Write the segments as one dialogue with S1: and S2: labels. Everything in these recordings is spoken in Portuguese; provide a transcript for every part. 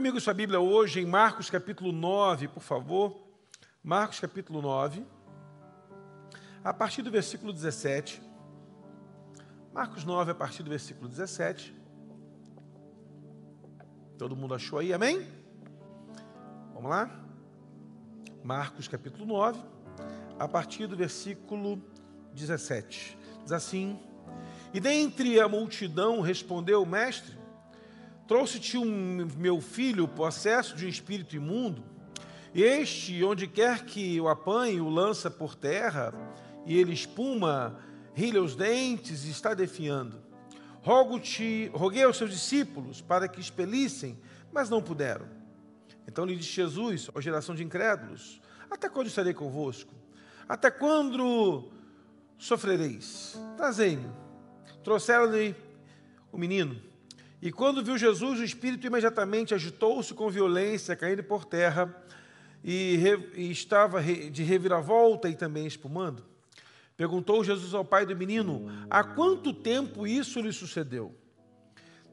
S1: comigo sua Bíblia hoje em Marcos capítulo 9, por favor. Marcos capítulo 9, a partir do versículo 17. Marcos 9, a partir do versículo 17. Todo mundo achou aí, amém? Vamos lá? Marcos capítulo 9, a partir do versículo 17. Diz assim: E dentre a multidão respondeu o mestre: Trouxe-te um meu filho possesso de um espírito imundo. Este, onde quer que o apanhe, o lança por terra, e ele espuma, rilha os dentes e está defiando. Rogo-te, roguei aos seus discípulos para que expelissem, mas não puderam. Então lhe disse Jesus, ó geração de incrédulos: Até quando estarei convosco? Até quando sofrereis? Trazei-me. Trouxeram-lhe o menino. E quando viu Jesus, o espírito imediatamente agitou-se com violência, caindo por terra, e, re, e estava de reviravolta e também espumando. Perguntou Jesus ao pai do menino: Há quanto tempo isso lhe sucedeu?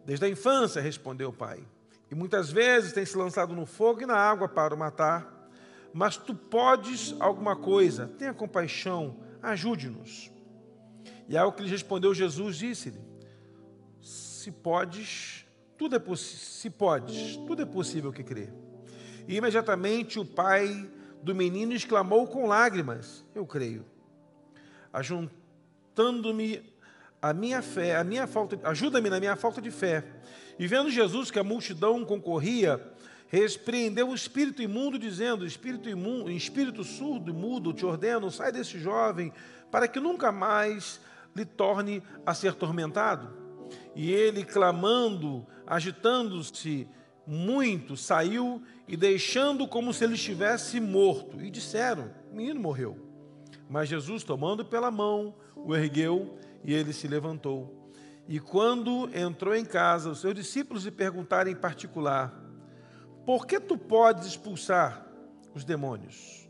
S1: Desde a infância, respondeu o pai. E muitas vezes tem se lançado no fogo e na água para o matar. Mas tu podes alguma coisa, tenha compaixão, ajude-nos. E ao que lhe respondeu Jesus, disse-lhe: se podes, tudo é se podes, tudo é possível que crê. E imediatamente o pai do menino exclamou com lágrimas: Eu creio. Ajuntando-me a minha fé, a minha falta, ajuda-me na minha falta de fé. E vendo Jesus que a multidão concorria, repreendeu o espírito imundo, dizendo: Espírito imundo, espírito surdo e mudo, te ordeno, sai desse jovem, para que nunca mais lhe torne a ser tormentado. E ele, clamando, agitando-se muito, saiu e deixando como se ele estivesse morto. E disseram: O menino morreu. Mas Jesus, tomando pela mão, o ergueu e ele se levantou. E quando entrou em casa, os seus discípulos lhe perguntaram em particular: Por que tu podes expulsar os demônios?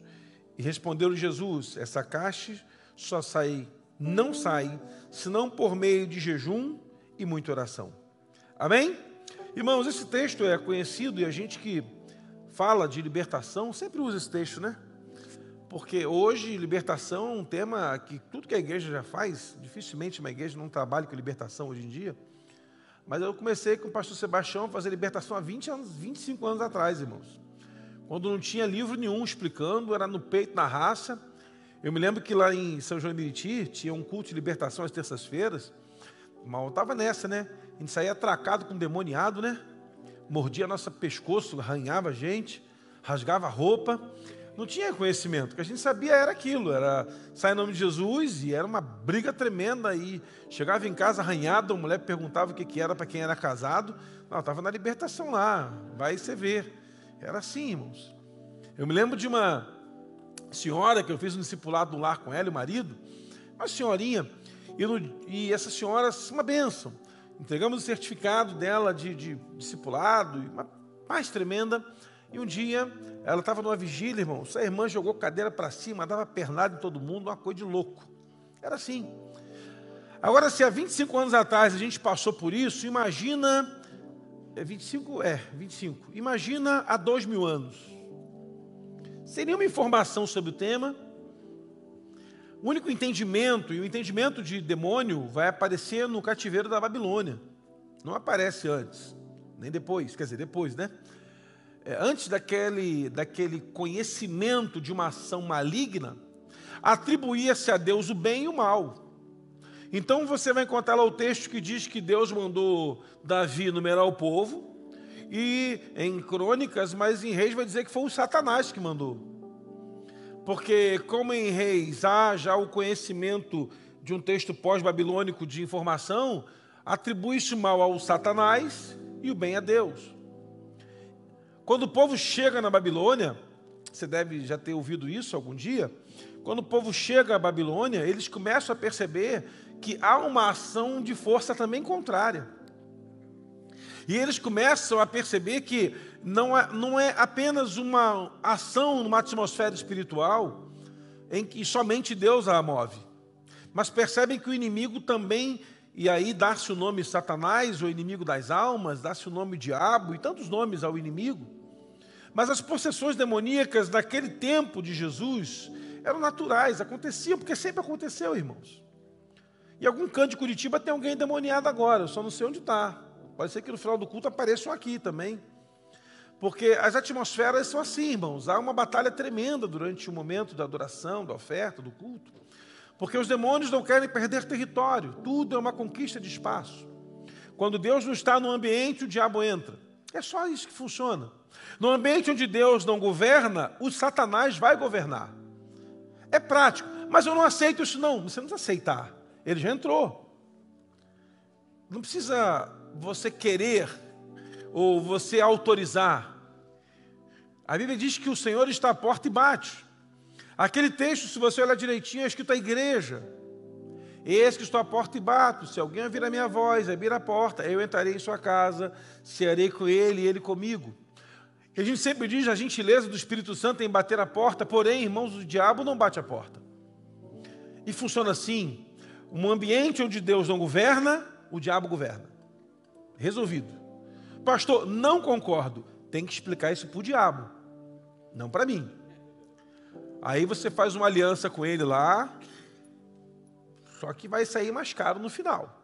S1: E respondeu-lhe Jesus: Essa caixa só sai, não sai, senão por meio de jejum e muita oração. Amém? Irmãos, esse texto é conhecido e a gente que fala de libertação sempre usa esse texto, né? Porque hoje libertação é um tema que tudo que a igreja já faz, dificilmente uma igreja não trabalha com libertação hoje em dia. Mas eu comecei com o pastor Sebastião a fazer libertação há 20 anos, 25 anos atrás, irmãos. Quando não tinha livro nenhum explicando, era no peito, na raça. Eu me lembro que lá em São João de Meriti tinha um culto de libertação às terças-feiras. Mal estava nessa, né? A gente saía atracado com demoniado, né? Mordia nosso pescoço, arranhava a gente, rasgava a roupa. Não tinha conhecimento, o que a gente sabia era aquilo, era sair em nome de Jesus e era uma briga tremenda. E chegava em casa arranhado, a mulher perguntava o que, que era para quem era casado. Não, estava na libertação lá, vai você ver. Era assim, irmãos. Eu me lembro de uma senhora que eu fiz um discipulado no lar com ela e o marido, uma senhorinha e, no, e essa senhora, uma bênção. Entregamos o certificado dela de, de discipulado, uma paz tremenda. E um dia, ela estava numa vigília, irmão. Essa irmã jogou cadeira para cima, dava pernada em todo mundo, uma coisa de louco. Era assim. Agora, se há 25 anos atrás a gente passou por isso, imagina. É 25? É, 25. Imagina há dois mil anos. Sem nenhuma informação sobre o tema, o único entendimento, e o entendimento de demônio, vai aparecer no cativeiro da Babilônia. Não aparece antes, nem depois, quer dizer, depois, né? É, antes daquele, daquele conhecimento de uma ação maligna, atribuía-se a Deus o bem e o mal. Então você vai encontrar lá o texto que diz que Deus mandou Davi numerar o povo, e em crônicas, mas em reis vai dizer que foi o Satanás que mandou. Porque, como em Reis há já o conhecimento de um texto pós-babilônico de informação, atribui-se mal ao Satanás e o bem a Deus. Quando o povo chega na Babilônia, você deve já ter ouvido isso algum dia, quando o povo chega à Babilônia, eles começam a perceber que há uma ação de força também contrária. E eles começam a perceber que não é, não é apenas uma ação numa atmosfera espiritual em que somente Deus a move, mas percebem que o inimigo também e aí dá-se o nome Satanás, o inimigo das almas, dá-se o nome diabo e tantos nomes ao inimigo. Mas as possessões demoníacas naquele tempo de Jesus eram naturais, aconteciam, porque sempre aconteceu, irmãos. E algum canto de Curitiba tem alguém endemoniado agora, eu só não sei onde está. Pode ser que no final do culto apareçam aqui também. Porque as atmosferas são assim, irmãos. Há uma batalha tremenda durante o momento da adoração, da oferta, do culto. Porque os demônios não querem perder território, tudo é uma conquista de espaço. Quando Deus não está no ambiente, o diabo entra. É só isso que funciona. No ambiente onde Deus não governa, o Satanás vai governar. É prático, mas eu não aceito isso não. Você não precisa aceitar. Ele já entrou. Não precisa você querer ou você autorizar. A Bíblia diz que o Senhor está à porta e bate. Aquele texto, se você olhar direitinho, é escrito a igreja. Eis que estou à porta e bato. Se alguém ouvir a minha voz, abrir a porta, eu entrarei em sua casa, cearei com ele e ele comigo. E a gente sempre diz a gentileza do Espírito Santo em bater a porta, porém, irmãos, o diabo não bate a porta. E funciona assim: um ambiente onde Deus não governa, o diabo governa. Resolvido. Pastor, não concordo. Tem que explicar isso para o diabo, não para mim. Aí você faz uma aliança com ele lá, só que vai sair mais caro no final,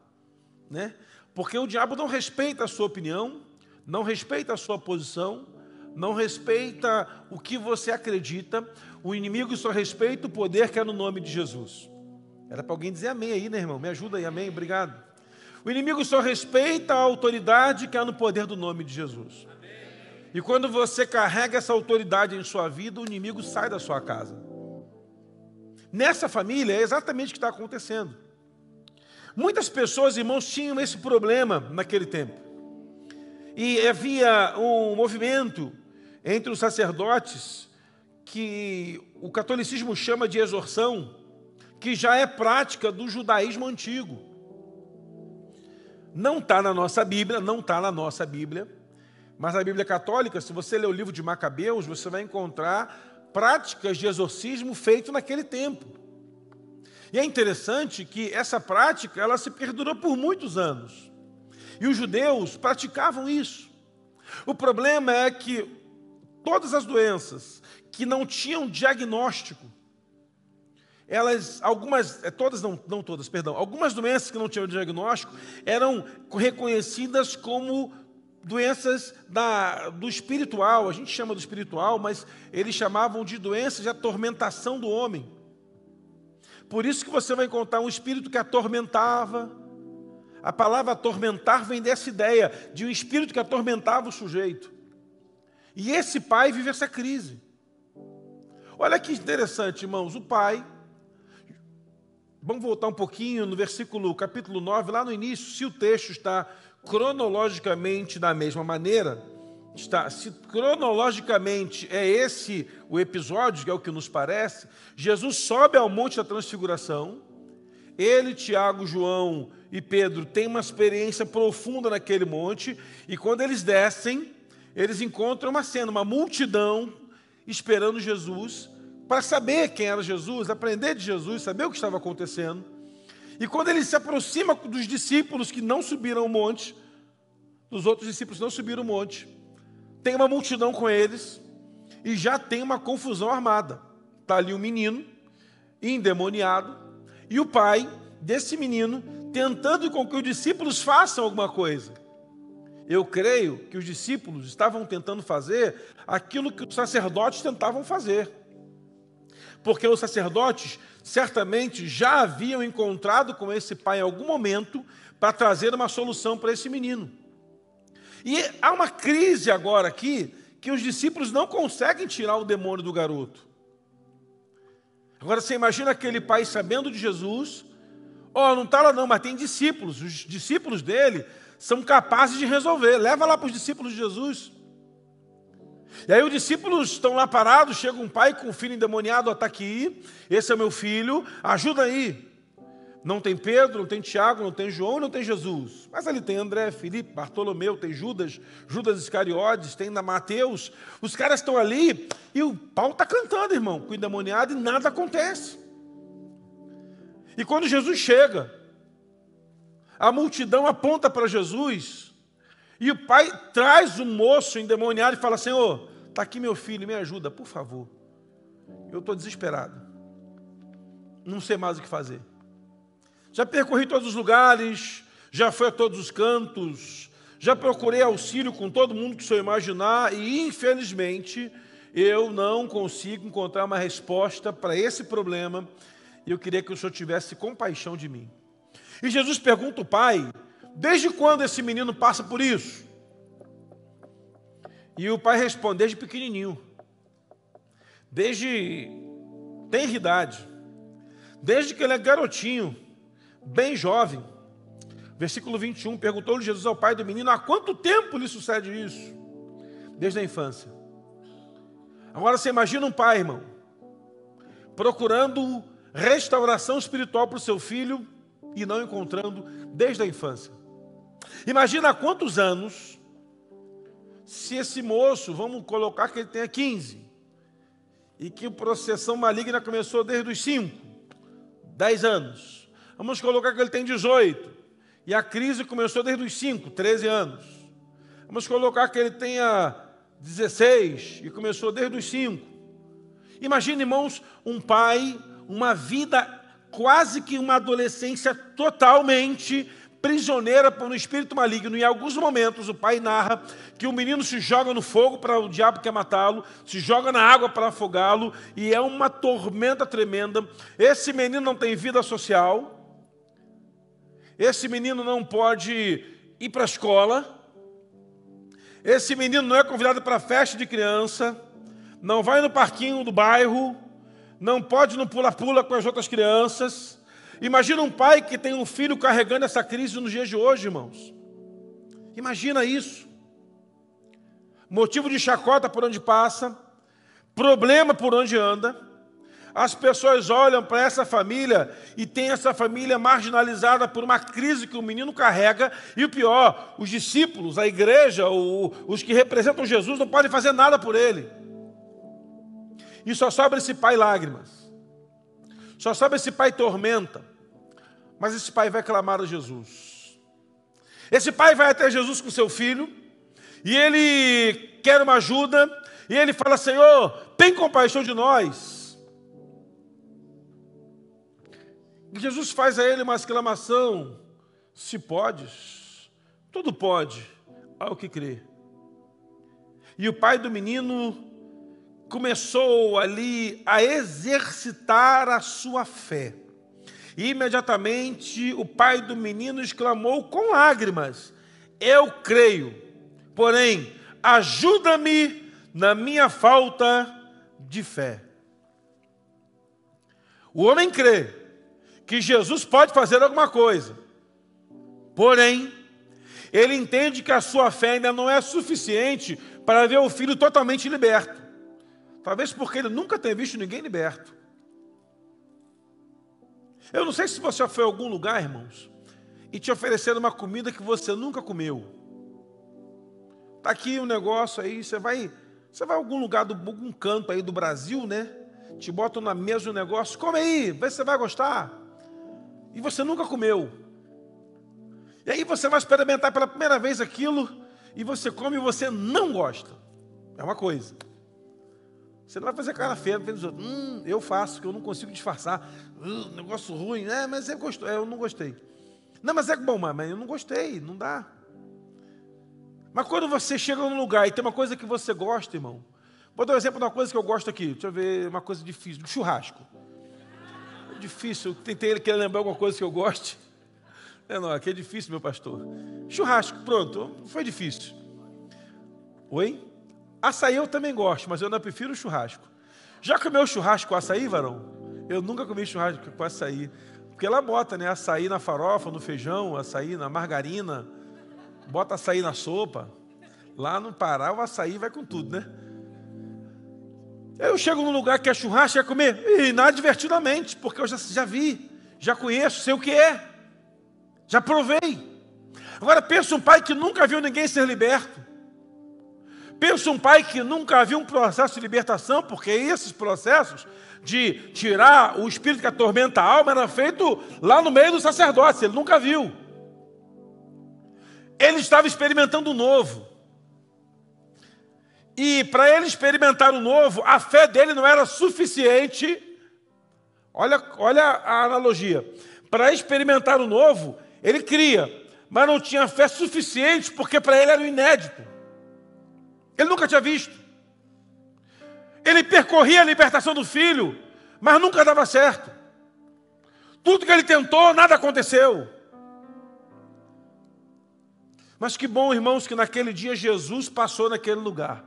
S1: né? Porque o diabo não respeita a sua opinião, não respeita a sua posição, não respeita o que você acredita. O inimigo só respeita o poder que é no nome de Jesus. Era para alguém dizer amém aí, né, irmão? Me ajuda aí, amém, obrigado. O inimigo só respeita a autoridade que há no poder do nome de Jesus. E quando você carrega essa autoridade em sua vida, o inimigo sai da sua casa. Nessa família é exatamente o que está acontecendo. Muitas pessoas, irmãos, tinham esse problema naquele tempo. E havia um movimento entre os sacerdotes que o catolicismo chama de exorção, que já é prática do judaísmo antigo. Não está na nossa Bíblia, não está na nossa Bíblia, mas na Bíblia Católica, se você ler o livro de Macabeus, você vai encontrar práticas de exorcismo feito naquele tempo. E é interessante que essa prática ela se perdurou por muitos anos. E os judeus praticavam isso. O problema é que todas as doenças que não tinham diagnóstico, elas, algumas, é, todas não, não todas, perdão, algumas doenças que não tinham diagnóstico eram reconhecidas como doenças da, do espiritual, a gente chama do espiritual, mas eles chamavam de doenças de atormentação do homem. Por isso que você vai encontrar um espírito que atormentava. A palavra atormentar vem dessa ideia de um espírito que atormentava o sujeito. E esse pai vive essa crise. Olha que interessante, irmãos. O pai, vamos voltar um pouquinho no versículo, capítulo 9, lá no início, se o texto está cronologicamente da mesma maneira, está, se cronologicamente é esse o episódio, que é o que nos parece, Jesus sobe ao Monte da Transfiguração, ele, Tiago, João e Pedro têm uma experiência profunda naquele monte, e quando eles descem, eles encontram uma cena, uma multidão esperando Jesus, para saber quem era Jesus, aprender de Jesus, saber o que estava acontecendo. E quando ele se aproxima dos discípulos que não subiram o monte, dos outros discípulos não subiram o monte, tem uma multidão com eles e já tem uma confusão armada. Está ali um menino endemoniado e o pai desse menino tentando com que os discípulos façam alguma coisa. Eu creio que os discípulos estavam tentando fazer aquilo que os sacerdotes tentavam fazer. Porque os sacerdotes certamente já haviam encontrado com esse pai em algum momento para trazer uma solução para esse menino. E há uma crise agora aqui que os discípulos não conseguem tirar o demônio do garoto. Agora você imagina aquele pai sabendo de Jesus, ó, oh, não está lá não, mas tem discípulos, os discípulos dele são capazes de resolver. Leva lá para os discípulos de Jesus. E aí os discípulos estão lá parados, chega um pai com um filho endemoniado, está aqui, esse é meu filho, ajuda aí. Não tem Pedro, não tem Tiago, não tem João, não tem Jesus. Mas ali tem André, Felipe, Bartolomeu, tem Judas, Judas Iscariotes, tem ainda Mateus. Os caras estão ali e o pau está cantando, irmão, com o endemoniado e nada acontece. E quando Jesus chega, A multidão aponta para Jesus. E o pai traz o moço endemoniado e fala: Senhor, está aqui meu filho, me ajuda, por favor. Eu estou desesperado. Não sei mais o que fazer. Já percorri todos os lugares, já fui a todos os cantos, já procurei auxílio com todo mundo que o senhor imaginar, e infelizmente eu não consigo encontrar uma resposta para esse problema, e eu queria que o Senhor tivesse compaixão de mim. E Jesus pergunta ao pai: desde quando esse menino passa por isso? E o pai responde: desde pequenininho, desde tem idade, desde que ele é garotinho, bem jovem. Versículo 21, perguntou-lhe Jesus ao pai do menino: há quanto tempo lhe sucede isso? Desde a infância. Agora você imagina um pai, irmão, procurando restauração espiritual para o seu filho e não encontrando desde a infância. Imagina há quantos anos, se esse moço, vamos colocar que ele tenha 15, e que a processão maligna começou desde os 5, 10 anos. Vamos colocar que ele tem 18, e a crise começou desde os 5, 13 anos. Vamos colocar que ele tenha 16 e começou desde os 5. Imagine, irmãos, um pai, uma vida quase que uma adolescência totalmente prisioneira por um espírito maligno. Em alguns momentos, o pai narra que o menino se joga no fogo para o diabo quer matá-lo, se joga na água para afogá-lo, e é uma tormenta tremenda. Esse menino não tem vida social, esse menino não pode ir para a escola, esse menino não é convidado para festa de criança, não vai no parquinho do bairro, não pode no pula-pula com as outras crianças. Imagina um pai que tem um filho carregando essa crise nos dias de hoje, irmãos. Imagina isso. Motivo de chacota por onde passa, problema por onde anda. As pessoas olham para essa família e tem essa família marginalizada por uma crise que o menino carrega, e o pior, os discípulos, a igreja, os que representam Jesus, não podem fazer nada por ele. E só sobra esse pai lágrimas, só sobra esse pai tormenta, mas esse pai vai clamar a Jesus. Esse pai vai até Jesus com seu filho, e ele quer uma ajuda, e ele fala: Senhor, tem compaixão de nós. Jesus faz a ele uma exclamação: Se podes, tudo pode, ao que crê. E o pai do menino começou ali a exercitar a sua fé. E imediatamente o pai do menino exclamou com lágrimas: Eu creio, porém, ajuda-me na minha falta de fé. O homem crê, que Jesus pode fazer alguma coisa. Porém, ele entende que a sua fé ainda não é suficiente para ver o filho totalmente liberto. Talvez porque ele nunca tenha visto ninguém liberto. Eu não sei se você foi a algum lugar, irmãos, e te ofereceram uma comida que você nunca comeu. Está aqui um negócio aí, você vai, você vai a algum lugar, do, algum canto aí do Brasil, né? Te botam na mesa um negócio, come aí, vê se você vai gostar e você nunca comeu. E aí você vai experimentar pela primeira vez aquilo e você come e você não gosta. É uma coisa. Você não vai fazer cara feia vendo os outros. Hum, eu faço, que eu não consigo disfarçar. Hum, negócio ruim. É, mas é, eu não gostei. Não, mas é bom, mas eu não gostei, não dá. Mas quando você chega num lugar e tem uma coisa que você gosta, irmão. Vou dar um exemplo de uma coisa que eu gosto aqui. Deixa eu ver uma coisa difícil. churrasco difícil. Tentei querer lembrar alguma coisa que eu goste. É, não, aqui é difícil, meu pastor. Churrasco, pronto, foi difícil. Oi? Açaí eu também gosto, mas eu ainda prefiro churrasco. Já comeu churrasco com açaí, varão? Eu nunca comi churrasco com açaí. Porque ela bota, né? Açaí na farofa, no feijão, açaí na margarina, bota açaí na sopa. Lá no Pará, o açaí vai com tudo, né? Eu chego num lugar que é churrasco, quer comer? Inadvertidamente, porque eu já, já vi, já conheço, sei o que é, já provei. Agora pensa um pai que nunca viu ninguém ser liberto. Pensa um pai que nunca viu um processo de libertação, porque esses processos de tirar o espírito que atormenta a alma era feito lá no meio do sacerdócio, ele nunca viu. ele estava experimentando o novo. E para ele experimentar o novo, a fé dele não era suficiente. Olha, olha a analogia. Para experimentar o novo, ele cria, mas não tinha fé suficiente, porque para ele era o inédito. Ele nunca tinha visto. Ele percorria a libertação do filho, mas nunca dava certo. Tudo que ele tentou, nada aconteceu. Mas que bom, irmãos, que naquele dia Jesus passou naquele lugar.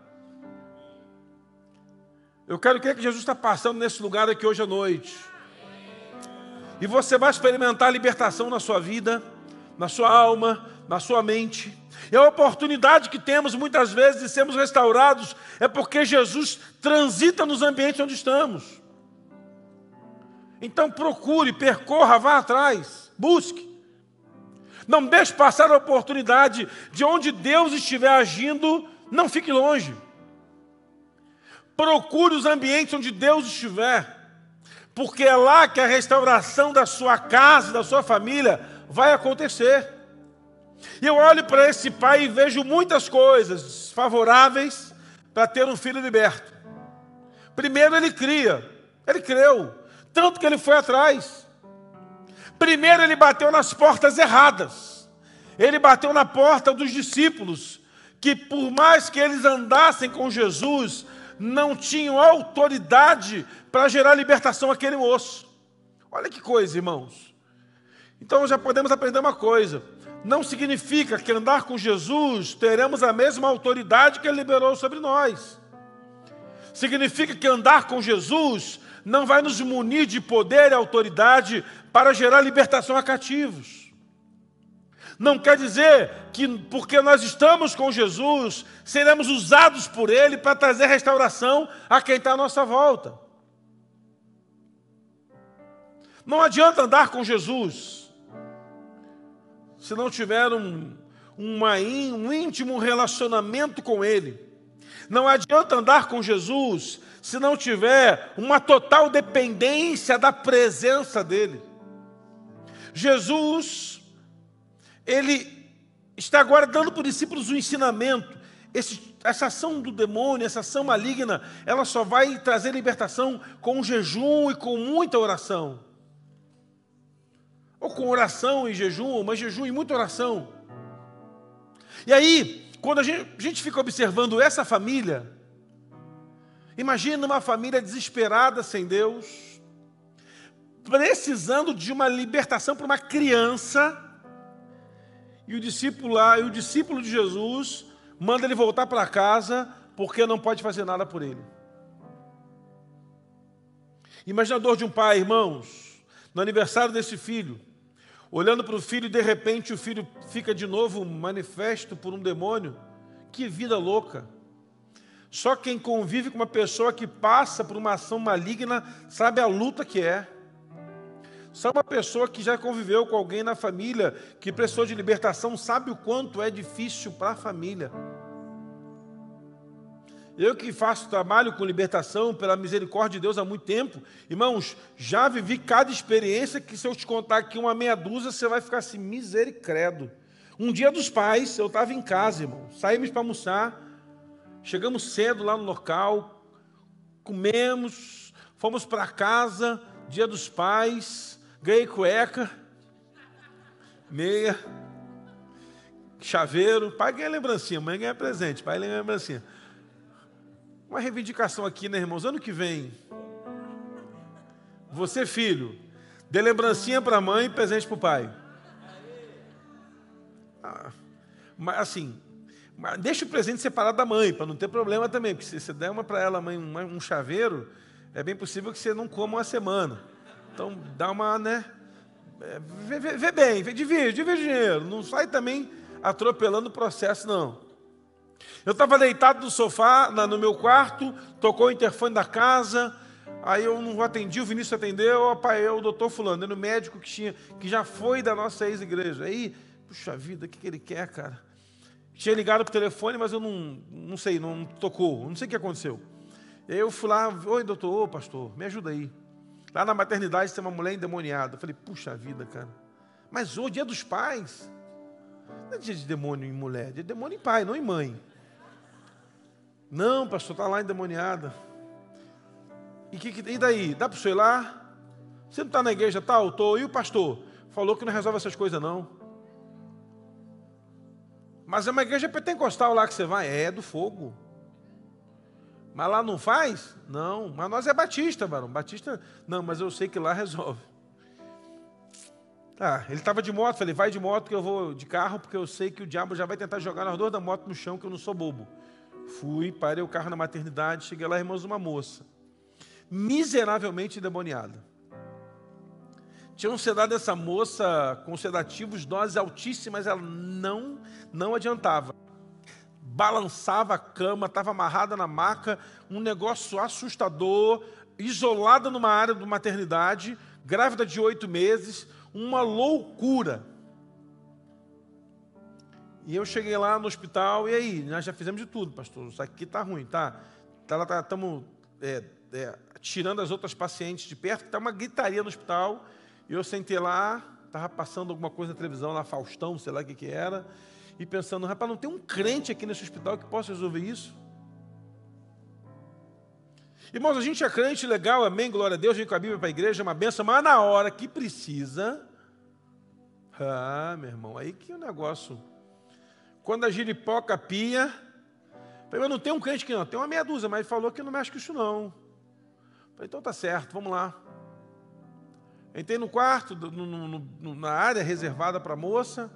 S1: Eu quero crer que Jesus está passando nesse lugar aqui hoje à noite. E você vai experimentar libertação na sua vida, na sua alma, na sua mente. E a oportunidade que temos muitas vezes de sermos restaurados é porque Jesus transita nos ambientes onde estamos. Então procure, percorra, vá atrás, busque. Não deixe passar a oportunidade de onde Deus estiver agindo, não fique longe. Procure os ambientes onde Deus estiver, porque é lá que a restauração da sua casa, da sua família, vai acontecer. E eu olho para esse pai e vejo muitas coisas favoráveis para ter um filho liberto. Primeiro, ele cria, ele creu, tanto que ele foi atrás. Primeiro, ele bateu nas portas erradas, ele bateu na porta dos discípulos, que por mais que eles andassem com Jesus, não tinham autoridade para gerar libertação àquele moço. Olha que coisa, irmãos. Então já podemos aprender uma coisa: não significa que andar com Jesus teremos a mesma autoridade que ele liberou sobre nós. Significa que andar com Jesus não vai nos munir de poder e autoridade para gerar libertação a cativos. Não quer dizer que, porque nós estamos com Jesus, seremos usados por Ele para trazer restauração a quem está à nossa volta. Não adianta andar com Jesus se não tiver um, uma, um íntimo relacionamento com Ele. Não adianta andar com Jesus se não tiver uma total dependência da presença dEle. Jesus ele está agora dando para os discípulos um ensinamento. Esse, essa ação do demônio, essa ação maligna, ela só vai trazer libertação com jejum e com muita oração. Ou com oração e jejum, mas jejum e muita oração. E aí, quando a gente, a gente fica observando essa família, imagina uma família desesperada sem Deus, precisando de uma libertação para uma criança e o discípulo lá, e o discípulo de Jesus manda ele voltar para casa porque não pode fazer nada por ele. Imagina a dor de um pai, irmãos, no aniversário desse filho, olhando para o filho de repente o filho fica de novo manifesto por um demônio. Que vida louca! Só quem convive com uma pessoa que passa por uma ação maligna sabe a luta que é. Só uma pessoa que já conviveu com alguém na família que precisou de libertação sabe o quanto é difícil para a família. Eu que faço trabalho com libertação pela misericórdia de Deus há muito tempo, irmãos, já vivi cada experiência que se eu te contar aqui uma meia dúzia, você vai ficar assim, misericredo. Um dia dos pais, eu estava em casa, irmão, saímos para almoçar, chegamos cedo lá no local, comemos, fomos para casa, dia dos pais, Ganhei cueca, meia, chaveiro. Pai ganha lembrancinha, mãe ganha presente, pai ganha lembrancinha. Uma reivindicação aqui, né, irmãos? Ano que vem, você, filho, dê lembrancinha para a mãe e presente para o pai. Ah, mas assim, deixa o presente separado da mãe, para não ter problema também, porque se você der uma para ela, mãe, um chaveiro, é bem possível que você não coma uma semana. Então dá uma, né? É, vê, vê, vê bem, vê, divide, divide dinheiro. Não sai também atropelando o processo, não. Eu estava deitado no sofá, no meu quarto, tocou o interfone da casa, aí eu não atendi, o Vinícius atendeu, opa, eu, o doutor fulano, era o médico que, tinha, que já foi da nossa ex-igreja. Aí, puxa vida, o que, que ele quer, cara? Tinha ligado para o telefone, mas eu não, não sei, não tocou, não sei o que aconteceu. Eu fui lá, oi doutor, ô pastor, me ajuda aí. Lá na maternidade tem uma mulher endemoniada. Eu falei, puxa vida, cara. Mas hoje, dia dos pais. Não é dia de demônio em mulher, é dia de demônio em pai, não em mãe. Não, pastor, está lá endemoniada. E, que, e daí? Dá para o ir lá? Você não está na igreja tal? Estou. E o pastor? Falou que não resolve essas coisas, não. Mas é uma igreja pentecostal lá que você vai? É, do fogo. Mas lá não faz? Não. Mas nós é batista, varão. Batista, não, mas eu sei que lá resolve. Tá, ele estava de moto, falei, vai de moto que eu vou de carro, porque eu sei que o diabo já vai tentar jogar nós dois da moto no chão, que eu não sou bobo. Fui, parei o carro na maternidade, cheguei lá, irmãos, uma moça, miseravelmente endemoniada. Tinham sedado essa moça com sedativos, doses altíssimas, ela não, não adiantava balançava a cama, estava amarrada na maca, um negócio assustador, isolada numa área de maternidade, grávida de oito meses, uma loucura. E eu cheguei lá no hospital, e aí? Nós já fizemos de tudo, pastor. Isso aqui está ruim, tá? Estamos tá, tá, é, é, tirando as outras pacientes de perto, está uma gritaria no hospital. E eu sentei lá, estava passando alguma coisa na televisão lá, Faustão, sei lá o que, que era e pensando, rapaz, não tem um crente aqui nesse hospital que possa resolver isso? Irmãos, a gente é crente legal, amém, glória a Deus, vem com a Bíblia para a igreja, é uma benção, mas na hora que precisa, ah, meu irmão, aí que o negócio. Quando a giripoca pia, eu não tem um crente que não, tem uma meia dúzia, mas ele falou que não mexe com isso não. Falei, então tá certo, vamos lá. Entrei no quarto, no, no, no, na área reservada para a moça,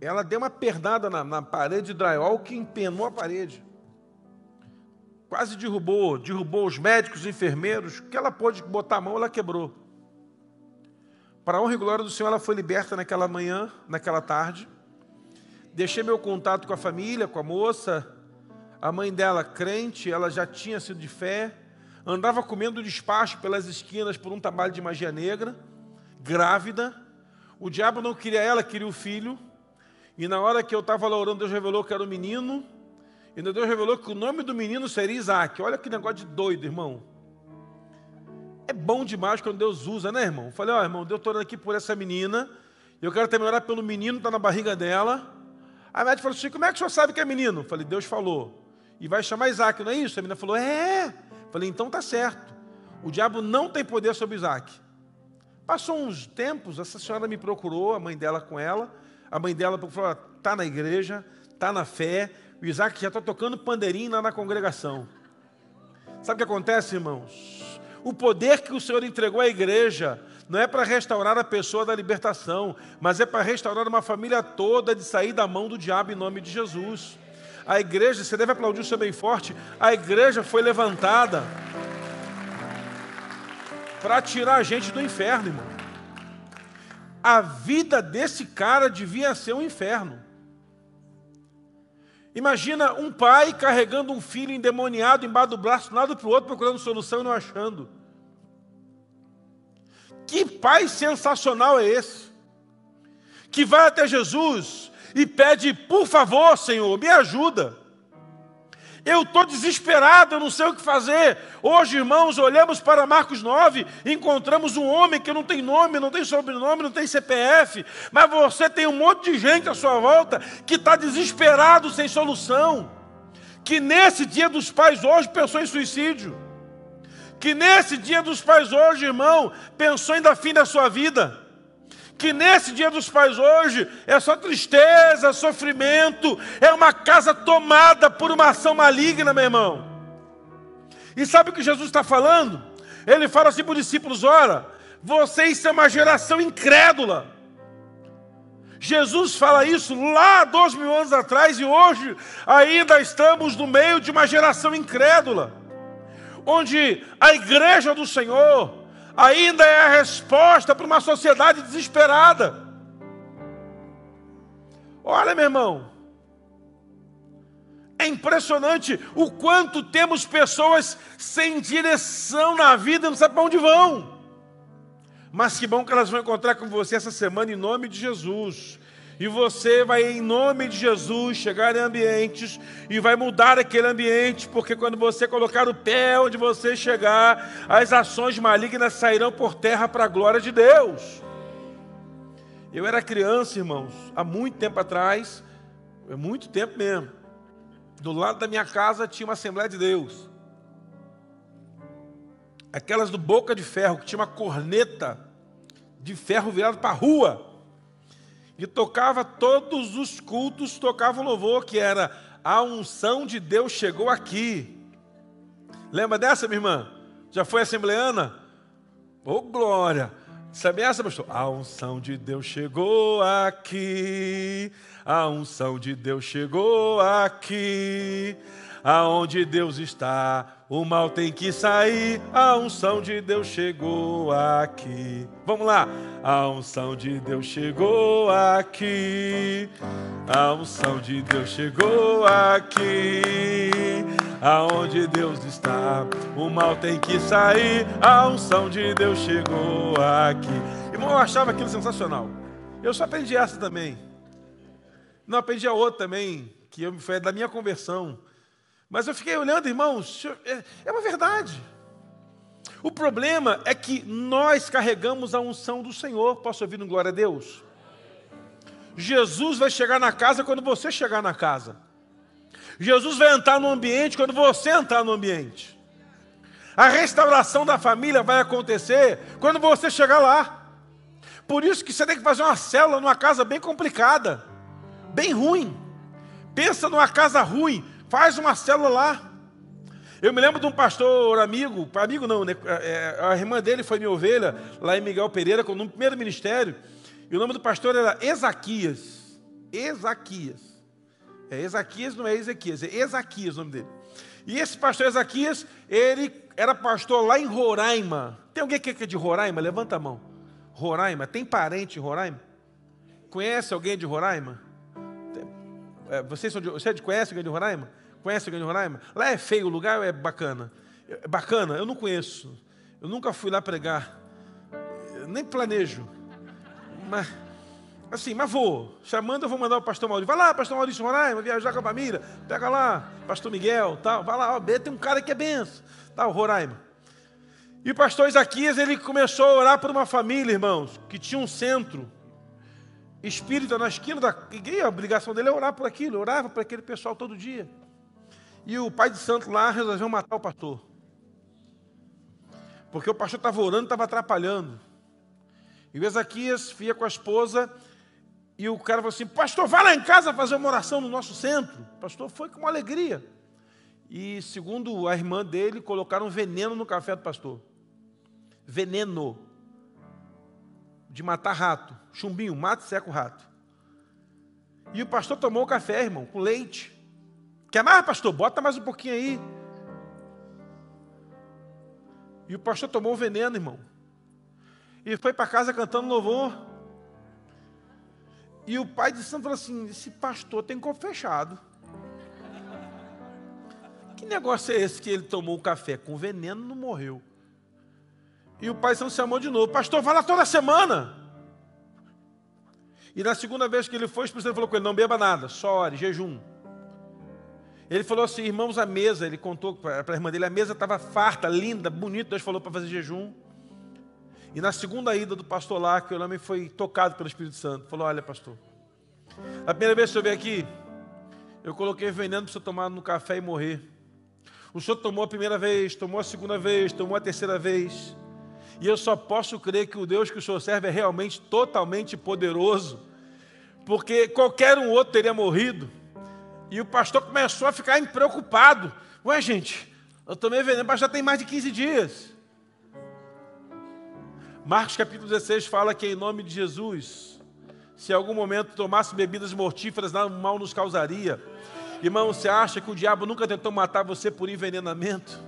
S1: ela deu uma pernada na, na parede de drywall que empenou a parede. Quase derrubou, derrubou os médicos, os enfermeiros. O que ela pôde botar a mão, ela quebrou. Para a honra e glória do Senhor, ela foi liberta naquela manhã, naquela tarde. Deixei meu contato com a família, com a moça. A mãe dela, crente, ela já tinha sido de fé. Andava comendo despacho pelas esquinas por um trabalho de magia negra. Grávida. O diabo não queria ela, queria o filho. E na hora que eu estava lá orando, Deus revelou que era um menino. E Deus revelou que o nome do menino seria Isaac. Olha que negócio de doido, irmão. É bom demais quando Deus usa, né, irmão? falei, ó, oh, irmão, Deus está orando aqui por essa menina. Eu quero orar pelo menino que está na barriga dela. A médica falou assim: como é que o senhor sabe que é menino? falei, Deus falou. E vai chamar Isaac, não é isso? A menina falou, é. falei, então tá certo. O diabo não tem poder sobre Isaac. Passou uns tempos, essa senhora me procurou, a mãe dela com ela. A mãe dela falou: está na igreja, está na fé. O Isaac já está tocando pandeirinho lá na congregação. Sabe o que acontece, irmãos? O poder que o Senhor entregou à igreja não é para restaurar a pessoa da libertação, mas é para restaurar uma família toda de sair da mão do diabo em nome de Jesus. A igreja, você deve aplaudir o seu bem forte, a igreja foi levantada para tirar a gente do inferno, irmão a vida desse cara devia ser um inferno. Imagina um pai carregando um filho endemoniado embaixo do braço, de um lado para o outro, procurando solução e não achando. Que pai sensacional é esse? Que vai até Jesus e pede, por favor, Senhor, me ajuda. Eu estou desesperado, eu não sei o que fazer. Hoje, irmãos, olhamos para Marcos 9 e encontramos um homem que não tem nome, não tem sobrenome, não tem CPF, mas você tem um monte de gente à sua volta que está desesperado, sem solução. Que nesse dia dos pais hoje pensou em suicídio. Que nesse dia dos pais hoje, irmão, pensou dar fim da sua vida que nesse dia dos pais hoje é só tristeza, sofrimento, é uma casa tomada por uma ação maligna, meu irmão. E sabe o que Jesus está falando? Ele fala assim para os discípulos: ora, vocês são uma geração incrédula. Jesus fala isso lá dois mil anos atrás e hoje ainda estamos no meio de uma geração incrédula, onde a igreja do Senhor, ainda é a resposta para uma sociedade desesperada. Olha, meu irmão, é impressionante o quanto temos pessoas sem direção na vida, não sabem para onde vão. Mas que bom que elas vão encontrar com você essa semana em nome de Jesus. E você vai, em nome de Jesus, chegar em ambientes e vai mudar aquele ambiente, porque quando você colocar o pé onde você chegar, as ações malignas sairão por terra para a glória de Deus. Eu era criança, irmãos, há muito tempo atrás, é muito tempo mesmo. Do lado da minha casa tinha uma Assembleia de Deus. Aquelas do boca de ferro, que tinha uma corneta de ferro virado para a rua. E tocava todos os cultos, tocava o louvor, que era a unção de Deus chegou aqui. Lembra dessa, minha irmã? Já foi assembleana? Ô oh, glória! Sabe essa, pastor? A unção de Deus chegou aqui. A unção de Deus chegou aqui. Aonde Deus está, o mal tem que sair. A unção de Deus chegou aqui. Vamos lá. A unção de Deus chegou aqui. A unção de Deus chegou aqui. Aonde Deus está, o mal tem que sair. A unção de Deus chegou aqui. Irmão, eu achava aquilo sensacional. Eu só aprendi essa também. Não, aprendi a outra também, que foi da minha conversão. Mas eu fiquei olhando, irmãos, é, é uma verdade. O problema é que nós carregamos a unção do Senhor. Posso ouvir no glória a Deus? Jesus vai chegar na casa quando você chegar na casa. Jesus vai entrar no ambiente quando você entrar no ambiente. A restauração da família vai acontecer quando você chegar lá. Por isso que você tem que fazer uma célula numa casa bem complicada, bem ruim. Pensa numa casa ruim, faz uma célula lá. Eu me lembro de um pastor amigo, amigo não, né? É, a irmã dele foi minha ovelha, lá em Miguel Pereira, no primeiro ministério, e o nome do pastor era Ezaquias. Ezaquias. É Ezaquias, não é Ezequias, é Ezaquias o nome dele. E esse pastor Ezaquias, ele era pastor lá em Roraima. Tem alguém que é de Roraima? Levanta a mão. Roraima, tem parente em Roraima? Conhece alguém de Roraima? É, vocês são de, você conhece alguém de Roraima? Conhece alguém de Roraima? Lá é feio o lugar ou é bacana? É bacana? Eu não conheço. Eu nunca fui lá pregar. nem planejo. Mas Assim, mas vou. Chamando, eu vou mandar o pastor Maurício. Vai lá, pastor Maurício Roraima, viajar com a família. Pega lá, pastor Miguel, tal. Vai lá, ó, tem um cara que é benção. Tal, Roraima. E o pastor Isaquias, ele começou a orar por uma família, irmãos, que tinha um centro espírita na esquina da. E a obrigação dele é orar por aquilo. orava por aquele pessoal todo dia. E o pai de santo lá resolveu matar o pastor. Porque o pastor estava orando, estava atrapalhando. E o Ezaquias via com a esposa e o cara falou assim: Pastor, vai lá em casa fazer uma oração no nosso centro. O pastor foi com uma alegria. E, segundo a irmã dele, colocaram veneno no café do pastor. Veneno. De matar rato. Chumbinho, mata e seca o rato. E o pastor tomou o café, irmão, com leite. Quer mais, pastor? Bota mais um pouquinho aí. E o pastor tomou o veneno, irmão. E foi para casa cantando louvor. E o pai de santo falou assim: esse pastor tem corpo fechado. Que negócio é esse que ele tomou o café com veneno e não morreu? E o pai santo chamou de novo: Pastor, vai lá toda semana. E na segunda vez que ele foi, o Espírito falou com ele: Não beba nada, só ore, jejum. Ele falou assim: Irmãos, a mesa, ele contou para a irmã dele: a mesa estava farta, linda, bonita. Deus falou para fazer jejum. E na segunda ida do pastor lá, que o homem foi tocado pelo Espírito Santo, falou: Olha, pastor, a primeira vez que eu vim aqui, eu coloquei veneno para senhor tomar no café e morrer. O senhor tomou a primeira vez, tomou a segunda vez, tomou a terceira vez. E eu só posso crer que o Deus que o senhor serve é realmente totalmente poderoso, porque qualquer um outro teria morrido. E o pastor começou a ficar preocupado. Ué, gente, eu tomei veneno, já tem mais de 15 dias. Marcos capítulo 16 fala que em nome de Jesus, se em algum momento tomasse bebidas mortíferas, mal nos causaria. Irmão, você acha que o diabo nunca tentou matar você por envenenamento?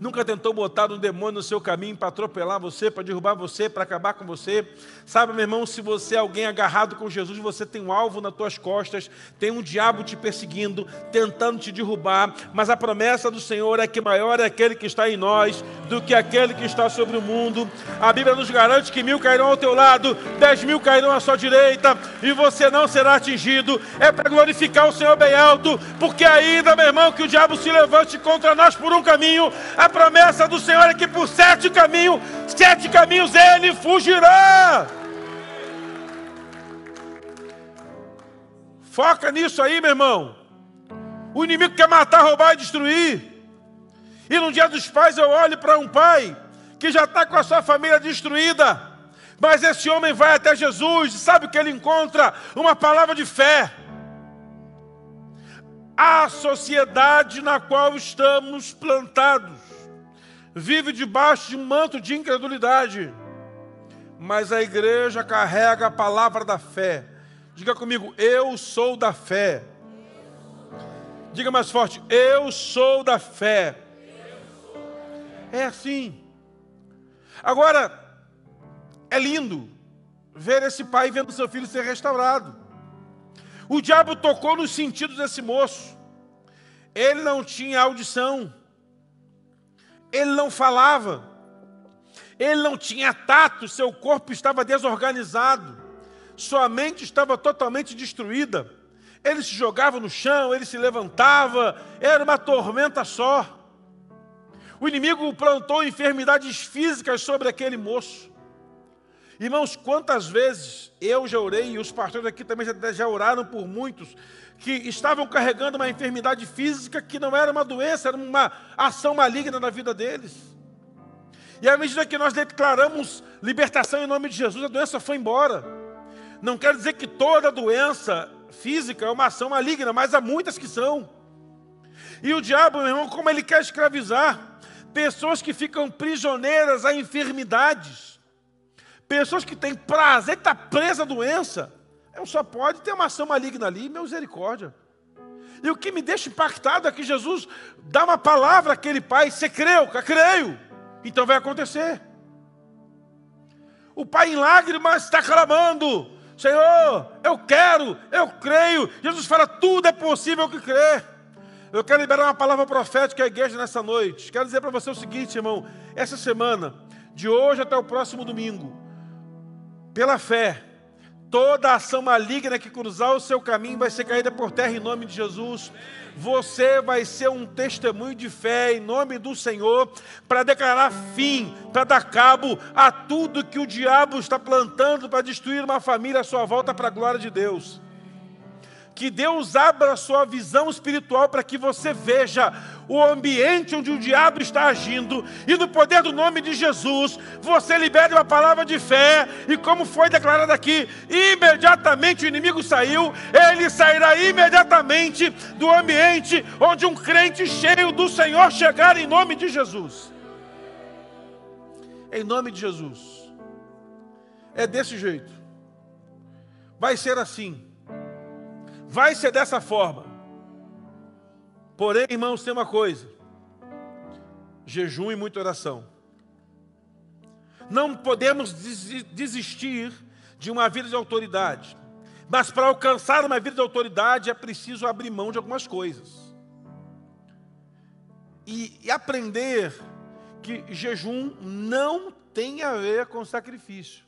S1: Nunca tentou botar um demônio no seu caminho para atropelar você, para derrubar você, para acabar com você. Sabe, meu irmão, se você é alguém agarrado com Jesus, você tem um alvo nas tuas costas, tem um diabo te perseguindo, tentando te derrubar, mas a promessa do Senhor é que maior é aquele que está em nós do que aquele que está sobre o mundo. A Bíblia nos garante que mil cairão ao teu lado, dez mil cairão à sua direita, e você não será atingido. É para glorificar o Senhor bem alto, porque ainda, meu irmão, que o diabo se levante contra nós por um caminho, a promessa do Senhor é que por sete caminhos, sete caminhos ele fugirá. Foca nisso aí, meu irmão. O inimigo quer matar, roubar e destruir. E no dia dos pais eu olho para um pai que já está com a sua família destruída. Mas esse homem vai até Jesus e sabe que ele encontra uma palavra de fé. A sociedade na qual estamos plantados vive debaixo de um manto de incredulidade, mas a igreja carrega a palavra da fé. Diga comigo, eu sou da fé. Diga mais forte, eu sou da fé. É assim. Agora, é lindo ver esse pai vendo seu filho ser restaurado. O diabo tocou nos sentidos desse moço. Ele não tinha audição. Ele não falava. Ele não tinha tato, seu corpo estava desorganizado. Sua mente estava totalmente destruída. Ele se jogava no chão, ele se levantava, era uma tormenta só. O inimigo plantou enfermidades físicas sobre aquele moço. Irmãos, quantas vezes eu já orei, e os pastores aqui também já, já oraram por muitos, que estavam carregando uma enfermidade física que não era uma doença, era uma ação maligna na vida deles. E à medida que nós declaramos libertação em nome de Jesus, a doença foi embora. Não quer dizer que toda doença física é uma ação maligna, mas há muitas que são. E o diabo, meu irmão, como ele quer escravizar pessoas que ficam prisioneiras a enfermidades Pessoas que têm prazer de estar presa à doença. Eu só pode ter uma ação maligna ali, misericórdia. E o que me deixa impactado é que Jesus dá uma palavra àquele pai: Você creu? Eu creio. Então vai acontecer. O pai em lágrimas está clamando: Senhor, eu quero, eu creio. Jesus fala: Tudo é possível que crer. Eu quero liberar uma palavra profética à igreja nessa noite. Quero dizer para você o seguinte, irmão: essa semana, de hoje até o próximo domingo, pela fé, toda ação maligna que cruzar o seu caminho vai ser caída por terra em nome de Jesus. Você vai ser um testemunho de fé em nome do Senhor para declarar fim, para dar cabo a tudo que o diabo está plantando para destruir uma família à sua volta para a glória de Deus. Que Deus abra a sua visão espiritual para que você veja o ambiente onde o diabo está agindo e no poder do nome de Jesus, você libere uma palavra de fé e como foi declarado aqui, imediatamente o inimigo saiu, ele sairá imediatamente do ambiente onde um crente cheio do Senhor chegar em nome de Jesus. Em nome de Jesus. É desse jeito. Vai ser assim. Vai ser dessa forma. Porém, irmãos, tem uma coisa: jejum e muita oração. Não podemos desistir de uma vida de autoridade, mas para alcançar uma vida de autoridade é preciso abrir mão de algumas coisas. E, e aprender que jejum não tem a ver com sacrifício.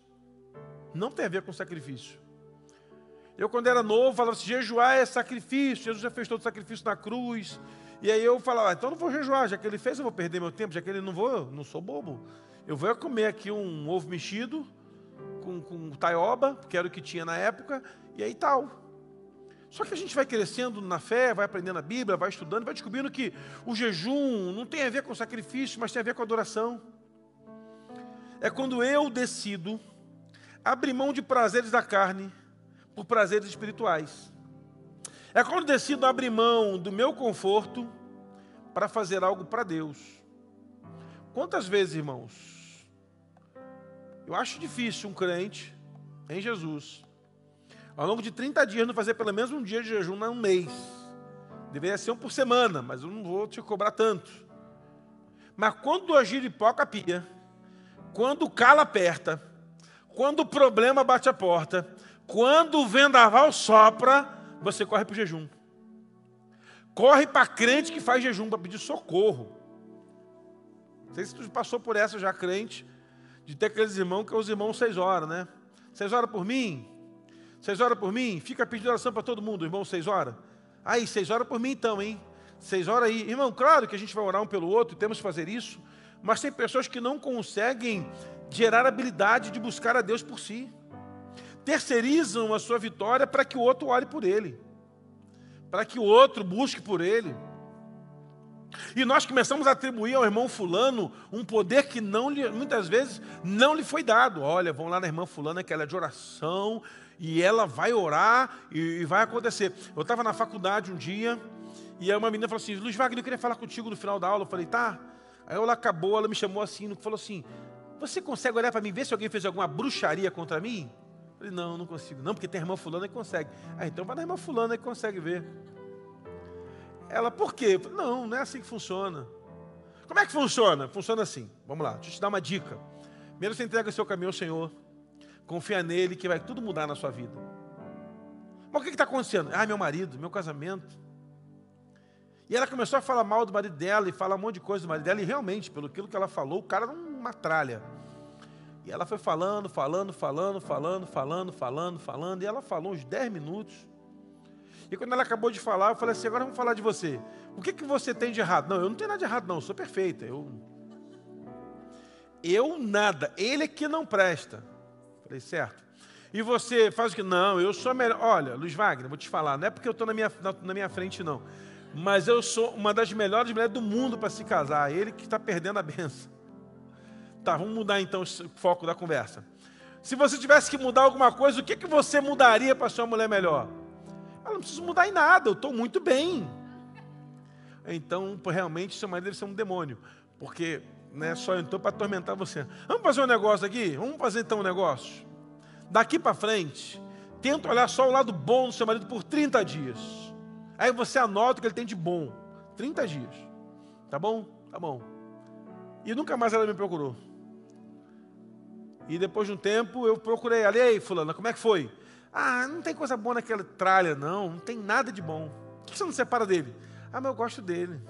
S1: Não tem a ver com sacrifício. Eu, quando era novo, falava assim: jejuar é sacrifício. Jesus já fez todo o sacrifício na cruz. E aí eu falava: ah, então não vou jejuar, já que ele fez, eu vou perder meu tempo, já que ele não vou, não sou bobo. Eu vou comer aqui um ovo mexido com, com taioba, que era o que tinha na época, e aí tal. Só que a gente vai crescendo na fé, vai aprendendo a Bíblia, vai estudando, vai descobrindo que o jejum não tem a ver com sacrifício, mas tem a ver com adoração. É quando eu decido abrir mão de prazeres da carne por prazeres espirituais. É quando decido abrir mão do meu conforto para fazer algo para Deus. Quantas vezes, irmãos, eu acho difícil um crente em Jesus, ao longo de 30 dias, não fazer pelo menos um dia de jejum num mês. Deveria ser um por semana, mas eu não vou te cobrar tanto. Mas quando a giripoca pia, quando o calo aperta, quando o problema bate a porta, quando o vendaval sopra, você corre para o jejum. Corre para crente que faz jejum para pedir socorro. Não sei se tu passou por essa já, crente, de ter aqueles irmãos que é os irmãos seis horas, né? Seis horas por mim? Seis horas por mim? Fica pedindo oração para todo mundo, irmão, seis horas? Aí, seis horas por mim então, hein? Seis horas aí. Irmão, claro que a gente vai orar um pelo outro, temos que fazer isso, mas tem pessoas que não conseguem gerar habilidade de buscar a Deus por si terceirizam a sua vitória para que o outro ore por ele. para que o outro busque por ele. E nós começamos a atribuir ao irmão fulano um poder que não lhe, muitas vezes não lhe foi dado. Olha, vão lá na irmã fulana que ela é de oração e ela vai orar e, e vai acontecer. Eu estava na faculdade um dia e aí uma menina falou assim, Luiz Wagner, eu queria falar contigo no final da aula. Eu falei, tá. Aí ela acabou, ela me chamou assim, falou assim, você consegue olhar para mim ver se alguém fez alguma bruxaria contra mim? Falei, não, não consigo. Não, porque tem a irmã fulana que consegue. Ah, então vai na irmã fulana que consegue ver. Ela, por quê? Falei, não, não é assim que funciona. Como é que funciona? Funciona assim. Vamos lá, deixa eu te dar uma dica. Primeiro você entrega o seu caminho ao Senhor. Confia nele que vai tudo mudar na sua vida. Mas o que está acontecendo? Ah, meu marido, meu casamento. E ela começou a falar mal do marido dela e falar um monte de coisa do marido dela. E realmente, pelo que ela falou, o cara era uma tralha. E ela foi falando, falando, falando, falando, falando, falando, falando. E ela falou uns 10 minutos. E quando ela acabou de falar, eu falei assim: agora vamos falar de você. O que, que você tem de errado? Não, eu não tenho nada de errado, não, eu sou perfeita. Eu, eu nada. Ele é que não presta. Falei, certo. E você faz o que? Não, eu sou melhor. Olha, Luiz Wagner, vou te falar, não é porque eu estou na minha, na, na, minha frente, não. Mas eu sou uma das melhores mulheres do mundo para se casar. Ele que está perdendo a benção. Tá, vamos mudar então o foco da conversa. Se você tivesse que mudar alguma coisa, o que, que você mudaria para ser uma mulher melhor? Eu não preciso mudar em nada, eu estou muito bem. Então, realmente, seu marido deve ser um demônio. Porque né, só entrou para atormentar você. Vamos fazer um negócio aqui? Vamos fazer então um negócio. Daqui para frente, tenta olhar só o lado bom do seu marido por 30 dias. Aí você anota o que ele tem de bom. 30 dias. Tá bom? Tá bom. E nunca mais ela me procurou. E depois de um tempo eu procurei. E aí, fulana, como é que foi? Ah, não tem coisa boa naquela tralha, não. Não tem nada de bom. Por que você não separa dele? Ah, mas eu gosto dele.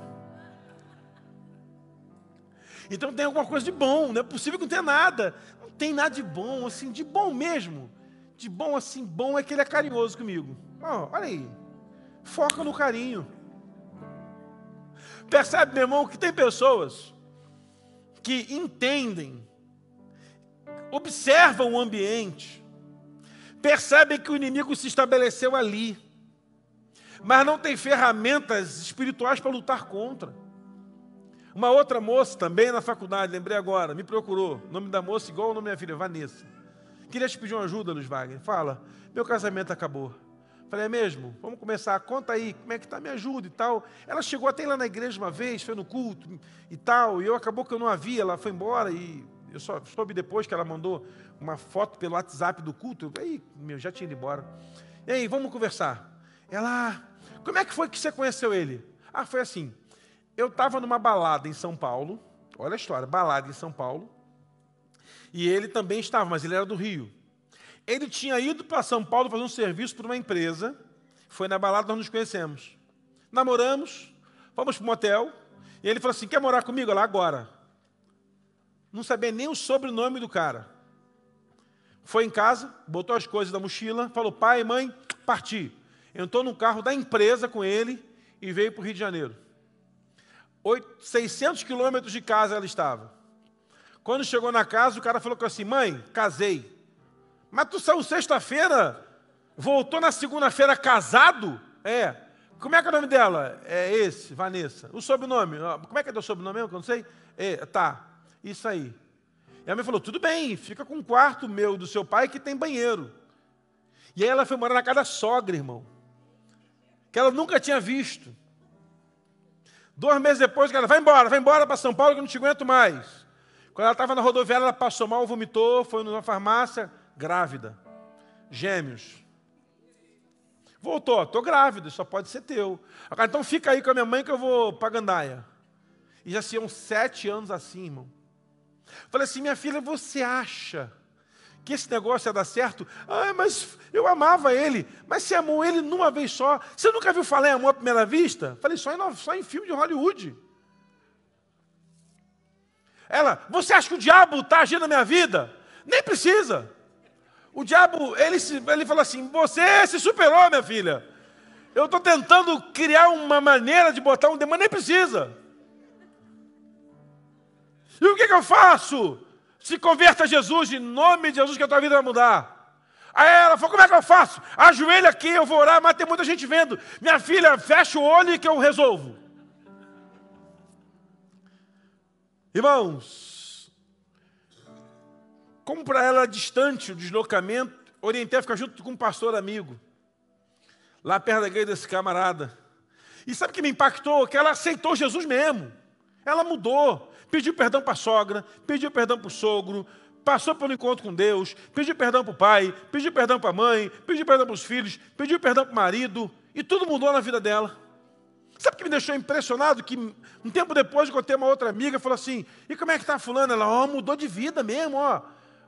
S1: Então tem alguma coisa de bom. Não é possível que não tenha nada. Não tem nada de bom, assim, de bom mesmo. De bom, assim, bom é que ele é carinhoso comigo. Oh, olha aí. Foca no carinho. Percebe, meu irmão, que tem pessoas que entendem observam o ambiente, percebem que o inimigo se estabeleceu ali, mas não tem ferramentas espirituais para lutar contra. Uma outra moça também na faculdade, lembrei agora, me procurou. O nome da moça igual o nome da minha filha, Vanessa. Queria te pedir uma ajuda, Luiz Wagner. Fala, meu casamento acabou. Falei, é mesmo? Vamos começar, conta aí, como é que tá, me ajuda e tal. Ela chegou até lá na igreja uma vez, foi no culto e tal, e eu acabou que eu não a vi, ela foi embora e eu só soube depois que ela mandou uma foto pelo WhatsApp do culto. Aí, meu, já tinha ido embora. E aí, vamos conversar. Ela, ah, como é que foi que você conheceu ele? Ah, foi assim. Eu estava numa balada em São Paulo. Olha a história, balada em São Paulo. E ele também estava, mas ele era do Rio. Ele tinha ido para São Paulo fazer um serviço para uma empresa. Foi na balada nós nos conhecemos. Namoramos, fomos para um motel. E ele falou assim: quer morar comigo? Lá agora não sabia nem o sobrenome do cara. Foi em casa, botou as coisas da mochila, falou: pai, mãe, parti. Entrou no carro da empresa com ele e veio para o Rio de Janeiro. 600 quilômetros de casa ela estava. Quando chegou na casa, o cara falou assim: mãe, casei. Mas tu saiu sexta-feira, voltou na segunda-feira casado? É. Como é que é o nome dela? É esse, Vanessa. O sobrenome? Como é que é o sobrenome eu não sei. É, tá isso aí. E a mãe falou: tudo bem, fica com um quarto meu do seu pai que tem banheiro. E aí ela foi morar na casa da sogra, irmão, que ela nunca tinha visto. Dois meses depois, ela vai embora, vai embora para São Paulo que eu não te aguento mais. Quando ela estava na rodoviária, ela passou mal, vomitou, foi numa farmácia, grávida. Gêmeos. Voltou, estou grávida, só pode ser teu. Então fica aí com a minha mãe que eu vou para Gandaia. E já tinham sete anos assim, irmão. Falei assim, minha filha, você acha que esse negócio ia dar certo? Ah, mas eu amava ele. Mas você amou ele numa vez só. Você nunca viu falar em amor à primeira vista? Falei, só em, só em filme de Hollywood. Ela, você acha que o diabo está agindo na minha vida? Nem precisa. O diabo, ele, ele falou assim: você se superou, minha filha. Eu estou tentando criar uma maneira de botar um demônio, nem precisa. E o que, que eu faço? Se converta a Jesus, em nome de Jesus, que a tua vida vai mudar. Aí ela falou: Como é que eu faço? Ajoelha aqui, eu vou orar, mas tem muita gente vendo. Minha filha, fecha o olho que eu resolvo. Irmãos, como para ela distante o deslocamento, orientei a ficar junto com um pastor amigo, lá perto da igreja desse camarada. E sabe o que me impactou? Que ela aceitou Jesus mesmo. Ela mudou, pediu perdão para a sogra, pediu perdão para o sogro, passou pelo encontro com Deus, pediu perdão para o pai, pediu perdão para a mãe, pediu perdão para os filhos, pediu perdão para o marido, e tudo mudou na vida dela. Sabe o que me deixou impressionado? Que um tempo depois, tenho uma outra amiga, falou assim: e como é que está fulano? Ela, ó, oh, mudou de vida mesmo, ó.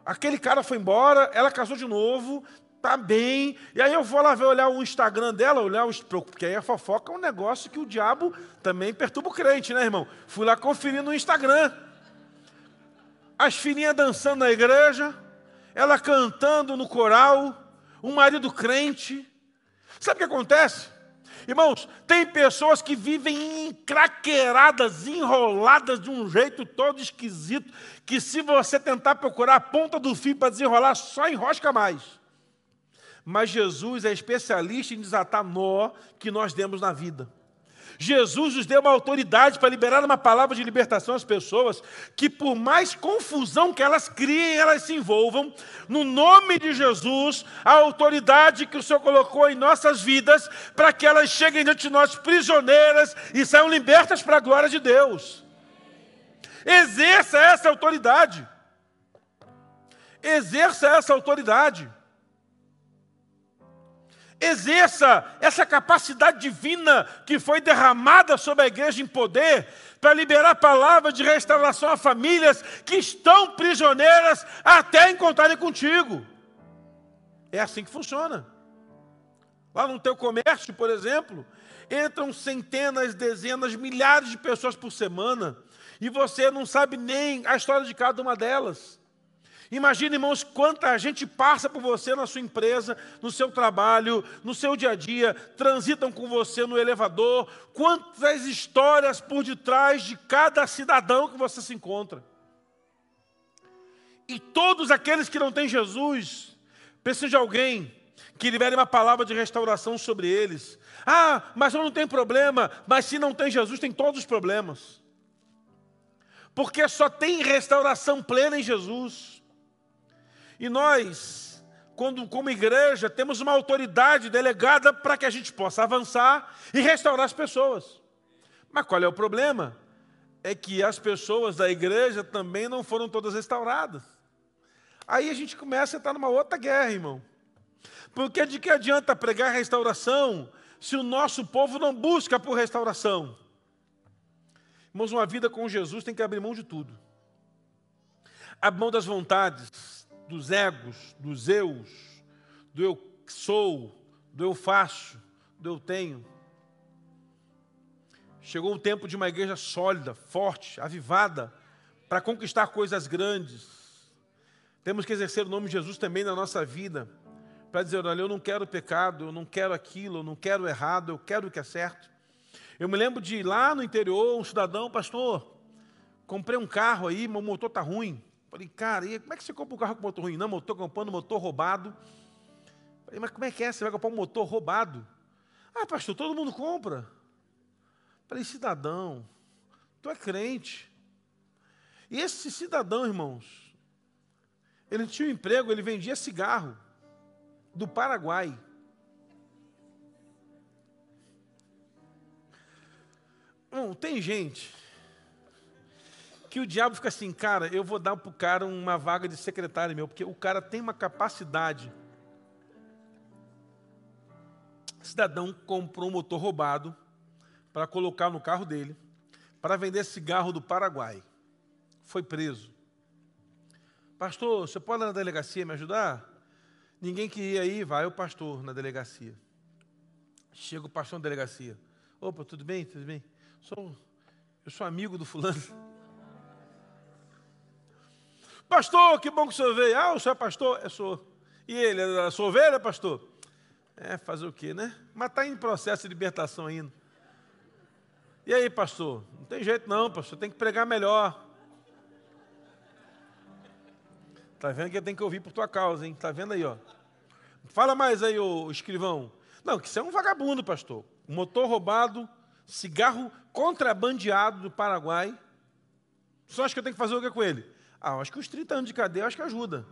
S1: Aquele cara foi embora, ela casou de novo, tá bem. E aí eu vou lá ver, olhar o Instagram dela, olhar o. Porque aí a fofoca é um negócio que o diabo também perturba o crente, né, irmão? Fui lá conferir no Instagram. As filhinhas dançando na igreja, ela cantando no coral, um marido crente. Sabe o que acontece? Irmãos, tem pessoas que vivem encraqueiradas, enroladas de um jeito todo esquisito, que se você tentar procurar a ponta do fio para desenrolar, só enrosca mais. Mas Jesus é especialista em desatar nó que nós demos na vida. Jesus nos deu uma autoridade para liberar uma palavra de libertação às pessoas, que por mais confusão que elas criem, elas se envolvam, no nome de Jesus, a autoridade que o Senhor colocou em nossas vidas, para que elas cheguem diante de nós prisioneiras e saiam libertas para a glória de Deus. Exerça essa autoridade. Exerça essa autoridade. Exerça essa capacidade divina que foi derramada sobre a igreja em poder para liberar palavras de restauração a famílias que estão prisioneiras até encontrarem contigo. É assim que funciona. Lá no teu comércio, por exemplo, entram centenas, dezenas, milhares de pessoas por semana e você não sabe nem a história de cada uma delas. Imagina, irmãos, quanta gente passa por você na sua empresa, no seu trabalho, no seu dia a dia, transitam com você no elevador, quantas histórias por detrás de cada cidadão que você se encontra. E todos aqueles que não têm Jesus, precisam de alguém que libere uma palavra de restauração sobre eles. Ah, mas eu não tenho problema, mas se não tem Jesus, tem todos os problemas. Porque só tem restauração plena em Jesus. E nós, quando, como igreja, temos uma autoridade delegada para que a gente possa avançar e restaurar as pessoas. Mas qual é o problema? É que as pessoas da igreja também não foram todas restauradas. Aí a gente começa a estar numa outra guerra, irmão. Porque de que adianta pregar restauração se o nosso povo não busca por restauração? Irmãos, uma vida com Jesus tem que abrir mão de tudo. Abrir mão das vontades, dos egos, dos eus, do eu sou, do eu faço, do eu tenho. Chegou o tempo de uma igreja sólida, forte, avivada, para conquistar coisas grandes. Temos que exercer o nome de Jesus também na nossa vida, para dizer: olha, eu não quero pecado, eu não quero aquilo, eu não quero errado, eu quero o que é certo. Eu me lembro de lá no interior, um cidadão, pastor, comprei um carro aí, meu motor está ruim. Falei, cara, e como é que você compra um carro com motor ruim? Não, motor comprando motor roubado. Falei, mas como é que é? Você vai comprar um motor roubado? Ah, pastor, todo mundo compra. Falei, cidadão, tu é crente. E esse cidadão, irmãos, ele tinha um emprego, ele vendia cigarro do Paraguai. Bom, tem gente que o diabo fica assim, cara, eu vou dar para o cara uma vaga de secretário meu, porque o cara tem uma capacidade. Cidadão comprou um motor roubado para colocar no carro dele, para vender cigarro do Paraguai. Foi preso. Pastor, você pode ir na delegacia me ajudar? Ninguém queria ir, vai o pastor na delegacia. Chega o pastor na delegacia. Opa, tudo bem? Tudo bem? Sou, eu sou amigo do fulano. Pastor, que bom que o senhor veio. Ah, o senhor é pastor? Eu sou. E ele, é a sua ovelha, pastor? É, fazer o quê, né? Mas está em processo de libertação ainda. E aí, pastor? Não tem jeito não, pastor, tem que pregar melhor. Está vendo que tem que ouvir por tua causa, hein? Está vendo aí, ó. Fala mais aí, ô escrivão. Não, que isso é um vagabundo, pastor. Motor roubado, cigarro contrabandeado do Paraguai. Só acho que eu tenho que fazer o que com ele? Ah, acho que os 30 anos de cadeia, acho que ajuda.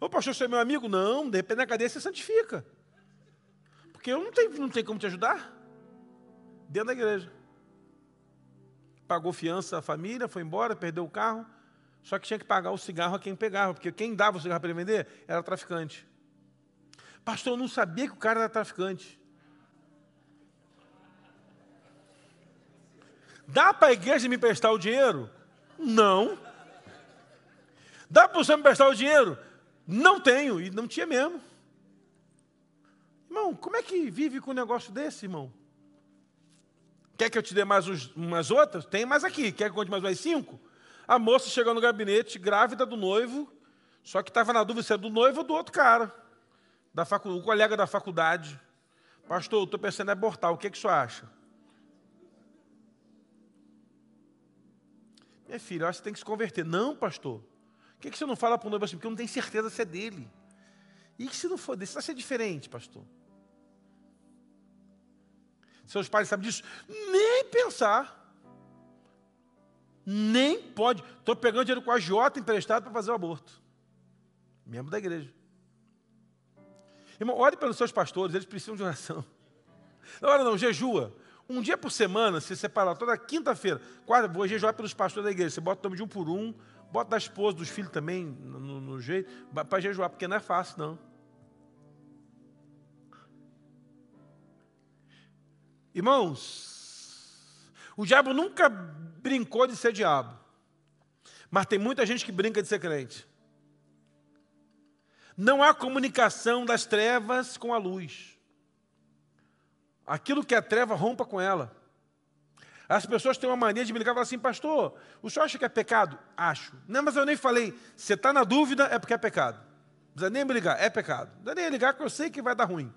S1: Ô pastor, você é meu amigo? Não, de repente na cadeia você santifica. Porque eu não tenho, não tenho como te ajudar. Dentro da igreja. Pagou fiança à família, foi embora, perdeu o carro. Só que tinha que pagar o cigarro a quem pegava, porque quem dava o cigarro para ele vender era traficante. Pastor, eu não sabia que o cara era traficante. Dá para a igreja me prestar o dinheiro? Não. Dá para você me prestar o dinheiro? Não tenho, e não tinha mesmo. Irmão, como é que vive com um negócio desse, irmão? Quer que eu te dê mais uns, umas outras? Tem mais aqui. Quer que eu conte mais mais cinco? A moça chegou no gabinete, grávida do noivo, só que estava na dúvida se é do noivo ou do outro cara, da facu, o colega da faculdade. Pastor, estou pensando em abortar, o que, que o senhor acha? Minha filha, eu acho que você tem que se converter. Não, pastor. Que, que você não fala para o noivo assim? Porque eu não tenho certeza se é dele. E se não for dele, vai ser diferente, pastor. Seus pais sabem disso? Nem pensar. Nem pode. Estou pegando dinheiro com a Jota emprestado para fazer o aborto. Membro da igreja. Irmão, ore pelos seus pastores, eles precisam de oração. Não, ora não, jejua. Um dia por semana, se separar toda quinta-feira, quarta, vou jejuar pelos pastores da igreja. Você bota o nome de um por um, bota da esposa, dos filhos também, no, no, jeito, para jejuar, porque não é fácil, não. Irmãos, o diabo nunca brincou de ser diabo. Mas tem muita gente que brinca de ser crente. Não há comunicação das trevas com a luz. Aquilo que é treva, rompa com ela. As pessoas têm uma mania de me ligar e falar assim, pastor, o senhor acha que é pecado? Acho. Não, mas eu nem falei. Você está na dúvida, é porque é pecado. Não precisa nem me ligar, é pecado. Não precisa nem ligar, porque eu sei que vai dar ruim.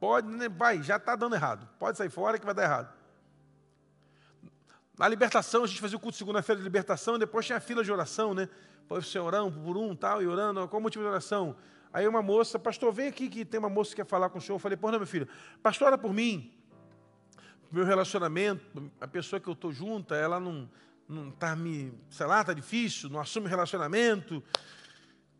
S1: Pode, né, vai, já está dando errado. Pode sair fora que vai dar errado. Na libertação, a gente fazia o culto segunda-feira de libertação, depois tinha a fila de oração, né? Você orando por um tal, e orando, qual o motivo de oração? Aí uma moça, pastor, vem aqui que tem uma moça que quer falar com o senhor. Eu falei, pô, não, meu filho, pastor, ora por mim. Meu relacionamento, a pessoa que eu estou junto, ela não não está me, sei lá, está difícil, não assume relacionamento.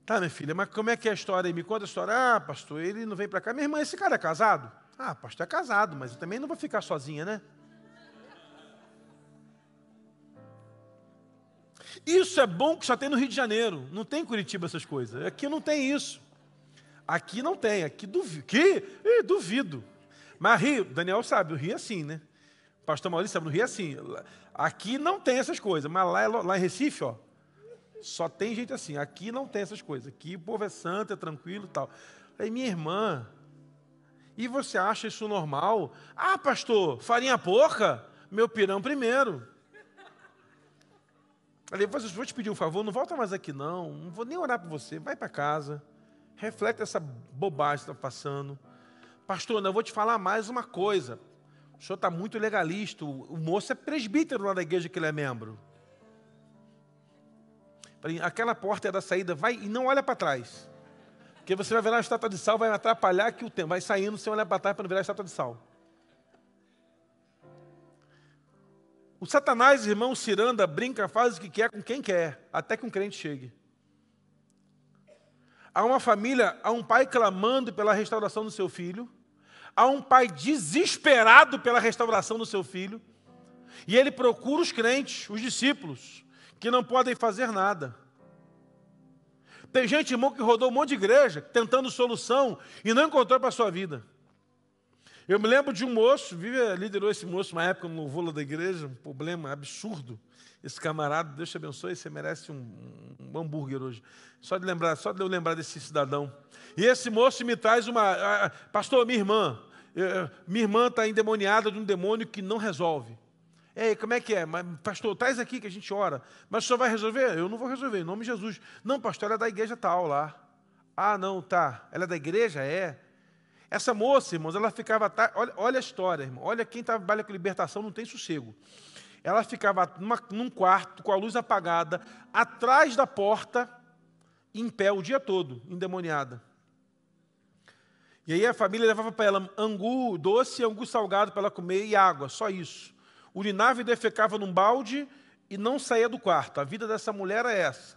S1: Tá, minha filha, mas como é que é a história aí? Me conta a história. Ah, pastor, ele não vem para cá. Minha irmã, esse cara é casado? Ah, pastor, é casado, mas eu também não vou ficar sozinha, né? Isso é bom que só tem no Rio de Janeiro. Não tem em Curitiba essas coisas. Aqui não tem isso. Aqui não tem. Aqui duvido. Que? Ih, duvido. Mas Rio, Daniel sabe, o Rio é assim, né? Pastor Maurício sabe, no Rio é assim. Aqui não tem essas coisas, mas lá, lá em Recife, ó, só tem gente assim. Aqui não tem essas coisas. Aqui o povo é santo, é tranquilo e tal. Aí, minha irmã, e você acha isso normal? Ah, pastor, farinha pouca? Meu pirão primeiro. Falei, vou te pedir um favor, não volta mais aqui não, não vou nem orar por você, vai para casa, reflete essa bobagem que está passando. Pastor, não, vou te falar mais uma coisa. O senhor está muito legalista, o moço é presbítero lá da igreja que ele é membro. Aquela porta é da saída, vai e não olha para trás. Porque você vai virar a estátua de sal, vai atrapalhar que o tempo vai saindo sem olhar para trás para não virar a estátua de sal. O Satanás, irmão, ciranda, brinca, faz o que quer com quem quer, até que um crente chegue. Há uma família, há um pai clamando pela restauração do seu filho, há um pai desesperado pela restauração do seu filho, e ele procura os crentes, os discípulos, que não podem fazer nada. Tem gente, irmão, que rodou um monte de igreja tentando solução e não encontrou para a sua vida. Eu me lembro de um moço, Vive liderou esse moço uma época no louvor da igreja, um problema absurdo. Esse camarada, Deus te abençoe, você merece um, um, hambúrguer hoje. Só de lembrar, só de eu lembrar desse cidadão. E esse moço me traz uma. Pastor, minha irmã, minha irmã está endemoniada de um demônio que não resolve. Ei, como é que é? Mas, pastor, traz aqui que a gente ora. Mas o senhor vai resolver? Eu não vou resolver, em nome de Jesus. Não, pastor, ela é da igreja tal lá. Ah, não, tá. Ela é da igreja? É. Essa moça, irmãos, ela ficava. Olha, olha a história, irmão. Olha quem trabalha com libertação não tem sossego. Ela ficava numa, num quarto com a luz apagada, atrás da porta, em pé o dia todo, endemoniada. E aí a família levava para ela angu doce, angu salgado para ela comer e água, só isso. Urinava e defecava num balde e não saía do quarto. A vida dessa mulher é essa.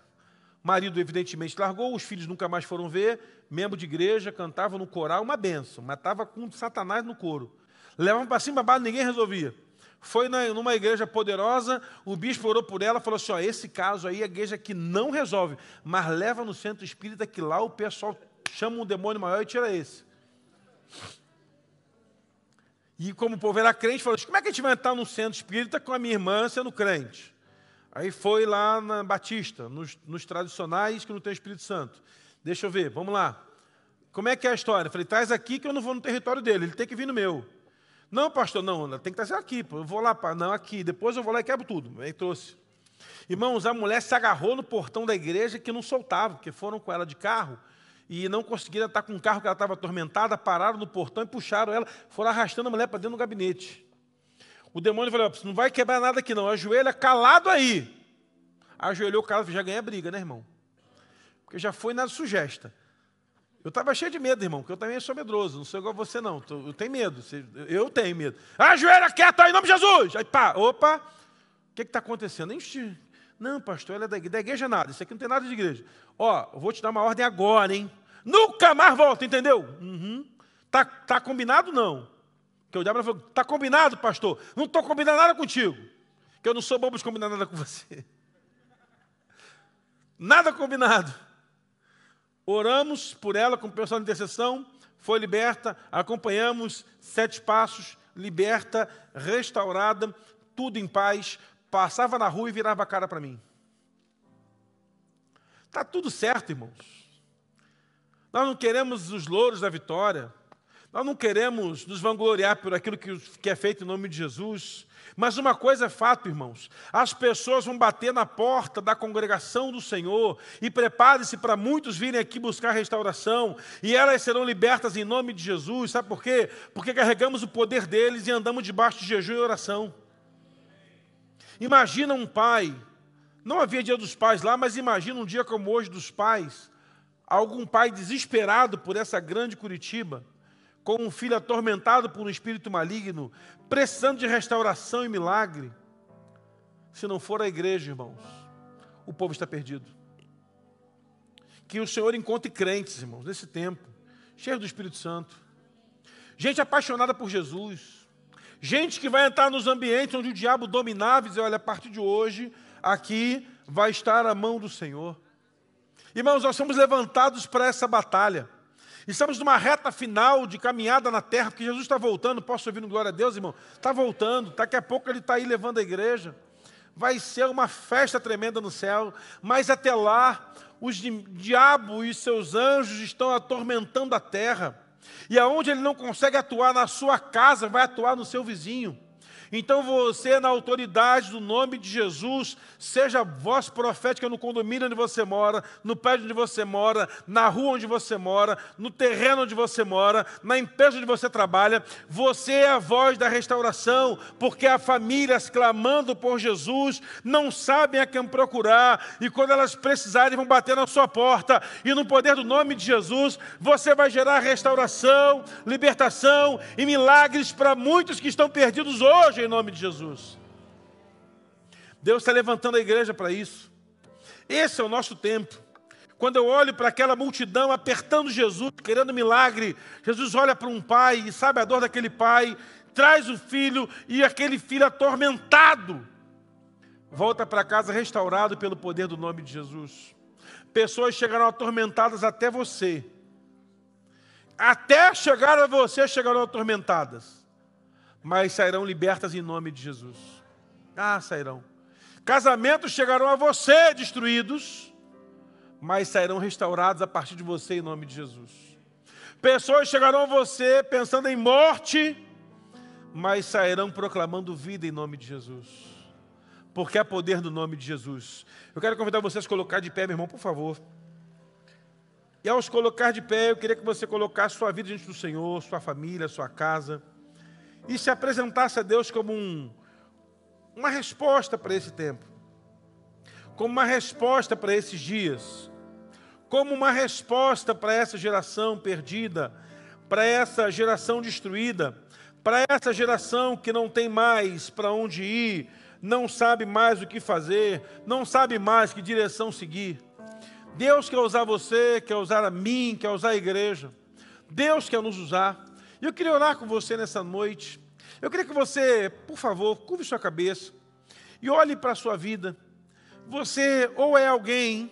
S1: Marido, evidentemente, largou, os filhos nunca mais foram ver, membro de igreja, cantava no coral, uma benção, mas estava com Satanás no coro. Levavam para cima, para ninguém resolvia. Foi numa igreja poderosa, o bispo orou por ela, falou assim: ó, esse caso aí é a igreja que não resolve, mas leva no centro espírita que lá o pessoal chama um demônio maior e tira esse. E como o povo era crente, falou assim: como é que a gente vai entrar no centro espírita com a minha irmã sendo crente? Aí foi lá na Batista, nos, nos tradicionais que não tem Espírito Santo. Deixa eu ver, vamos lá. Como é que é a história? Falei, traz aqui que eu não vou no território dele, ele tem que vir no meu. Não, pastor, não, tem que trazer aqui. Eu vou lá, não, aqui. Depois eu vou lá e quebro tudo. Aí trouxe. Irmãos, a mulher se agarrou no portão da igreja que não soltava, porque foram com ela de carro e não conseguiram estar com o carro que ela estava atormentada, pararam no portão e puxaram ela, foram arrastando a mulher para dentro do gabinete. O demônio falou: não vai quebrar nada aqui não, ajoelha calado aí. Ajoelhou calado, já ganha briga, né, irmão? Porque já foi na sugesta. Eu estava cheio de medo, irmão, porque eu também sou medroso, não sou igual você, não. Eu tenho medo, eu tenho medo. Ajoelha quieto aí, em nome de Jesus! Aí pá, opa, o que está acontecendo? Não, pastor, ela é da igreja, da igreja nada, isso aqui não tem nada de igreja. Ó, eu vou te dar uma ordem agora, hein? Nunca mais volta, entendeu? Uhum. Tá, tá combinado, não. Porque o diabo falou, tá combinado, pastor? Não estou combinando nada contigo. Que eu não sou bobo de combinar nada com você. Nada combinado. Oramos por ela com pessoal de intercessão, foi liberta, acompanhamos sete passos, liberta, restaurada, tudo em paz, passava na rua e virava a cara para mim. Está tudo certo, irmãos. Nós não queremos os louros da vitória, nós não queremos nos vangloriar por aquilo que é feito em nome de Jesus. Mas uma coisa é fato, irmãos: as pessoas vão bater na porta da congregação do Senhor e prepare-se para muitos virem aqui buscar restauração e elas serão libertas em nome de Jesus. Sabe por quê? Porque carregamos o poder deles e andamos debaixo de jejum e oração. Imagina um pai, não havia dia dos pais lá, mas imagina um dia como hoje dos pais, algum pai desesperado por essa grande Curitiba com um filho atormentado por um espírito maligno, precisando de restauração e milagre. Se não for a igreja, irmãos, o povo está perdido. Que o Senhor encontre crentes, irmãos, nesse tempo, cheios do Espírito Santo. Gente apaixonada por Jesus. Gente que vai entrar nos ambientes onde o diabo dominava e dizer: olha, a partir de hoje, aqui vai estar a mão do Senhor. Irmãos, nós somos levantados para essa batalha. Estamos numa reta final de caminhada na terra, porque Jesus está voltando. Posso ouvir no glória a Deus, irmão? Está voltando. Daqui a pouco ele está aí levando a igreja. Vai ser uma festa tremenda no céu. Mas até lá, os diabo e seus anjos estão atormentando a terra. E aonde ele não consegue atuar na sua casa, vai atuar no seu vizinho. Então você, na autoridade do nome de Jesus, seja voz profética no condomínio onde você mora, no prédio onde você mora, na rua onde você mora, no terreno onde você mora, na empresa onde você trabalha. Você é a voz da restauração, porque há famílias clamando por Jesus, não sabem a quem procurar, e quando elas precisarem, vão bater na sua porta, e no poder do nome de Jesus, você vai gerar restauração, libertação e milagres para muitos que estão perdidos hoje em nome de Jesus. Deus está levantando a igreja para isso. Esse é o nosso tempo. Quando eu olho para aquela multidão apertando Jesus, querendo milagre, Jesus olha para um pai e sabe a dor daquele pai, traz o filho e aquele filho atormentado volta para casa restaurado pelo poder do nome de Jesus. Pessoas chegarão atormentadas até você. Até chegar a você chegarão atormentadas mas sairão libertas em nome de Jesus. Ah, sairão. Casamentos chegarão a você destruídos, mas sairão restaurados a partir de você em nome de Jesus. Pessoas chegarão a você pensando em morte, mas sairão proclamando vida em nome de Jesus. Porque há poder no nome de Jesus. Eu quero convidar vocês a colocar de pé, meu irmão, por favor. E ao colocar de pé, eu queria que você colocasse sua vida diante do Senhor, sua família, sua casa e se apresentasse a Deus como um, uma resposta para esse tempo, como uma resposta para esses dias, como uma resposta para essa geração perdida, para essa geração destruída, para essa geração que não tem mais para onde ir, não sabe mais o que fazer, não sabe mais que direção seguir. Deus quer usar você, quer usar a mim, quer usar a igreja. Deus quer nos usar. E eu queria orar com você nessa noite. Eu queria que você, por favor, curve sua cabeça e olhe para a sua vida. Você ou é alguém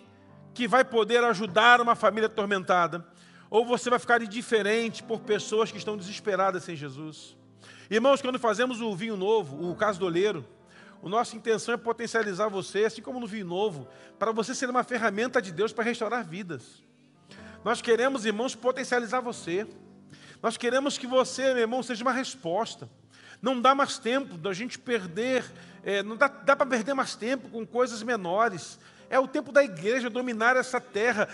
S1: que vai poder ajudar uma família atormentada, ou você vai ficar indiferente por pessoas que estão desesperadas sem Jesus. Irmãos, quando fazemos o vinho novo, o caso do oleiro, a nossa intenção é potencializar você, assim como no vinho novo, para você ser uma ferramenta de Deus para restaurar vidas. Nós queremos, irmãos, potencializar você. Nós queremos que você, meu irmão, seja uma resposta. Não dá mais tempo da gente perder, é, não dá, dá para perder mais tempo com coisas menores. É o tempo da igreja dominar essa terra,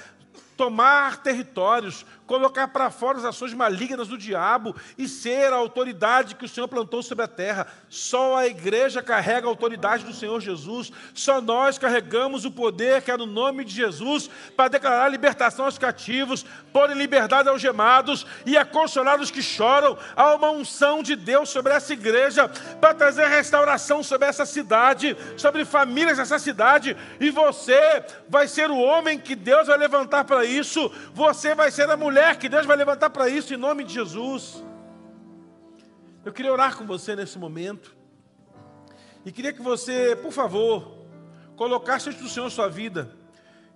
S1: tomar territórios, colocar para fora as ações malignas do diabo e ser a autoridade que o Senhor plantou sobre a terra. Só a igreja carrega a autoridade do Senhor Jesus, só nós carregamos o poder que é no nome de Jesus para declarar libertação aos cativos, pôr em liberdade aos gemados e a consolar os que choram. Há uma unção de Deus sobre essa igreja para trazer restauração sobre essa cidade, sobre famílias dessa cidade, e você vai ser o homem que Deus vai levantar para isso, você vai ser a mulher que Deus vai levantar para isso em nome de Jesus. Eu queria orar com você nesse momento. E queria que você, por favor, colocasse diante do Senhor sua vida.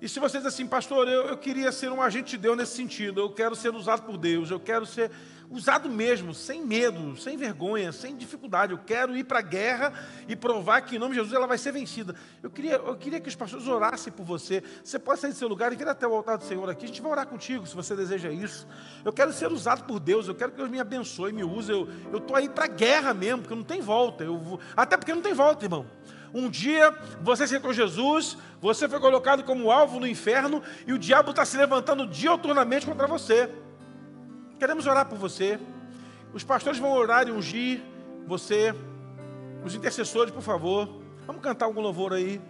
S1: E se você diz assim, pastor, eu, eu queria ser um agente de Deus nesse sentido, eu quero ser usado por Deus, eu quero ser usado mesmo, sem medo, sem vergonha, sem dificuldade. Eu quero ir para a guerra e provar que em nome de Jesus ela vai ser vencida. Eu queria, eu queria que os pastores orassem por você. Você pode sair do seu lugar e vir até o altar do Senhor aqui. A gente vai orar contigo se você deseja isso. Eu quero ser usado por Deus. Eu quero que Deus me abençoe, me use. Eu estou aí para a guerra mesmo, porque não tem volta. Eu vou, até porque não tem volta, irmão. Um dia você aceitou Jesus, você foi colocado como alvo no inferno e o diabo está se levantando dioturnamente contra você. Queremos orar por você. Os pastores vão orar e ungir você. Os intercessores, por favor. Vamos cantar algum louvor aí.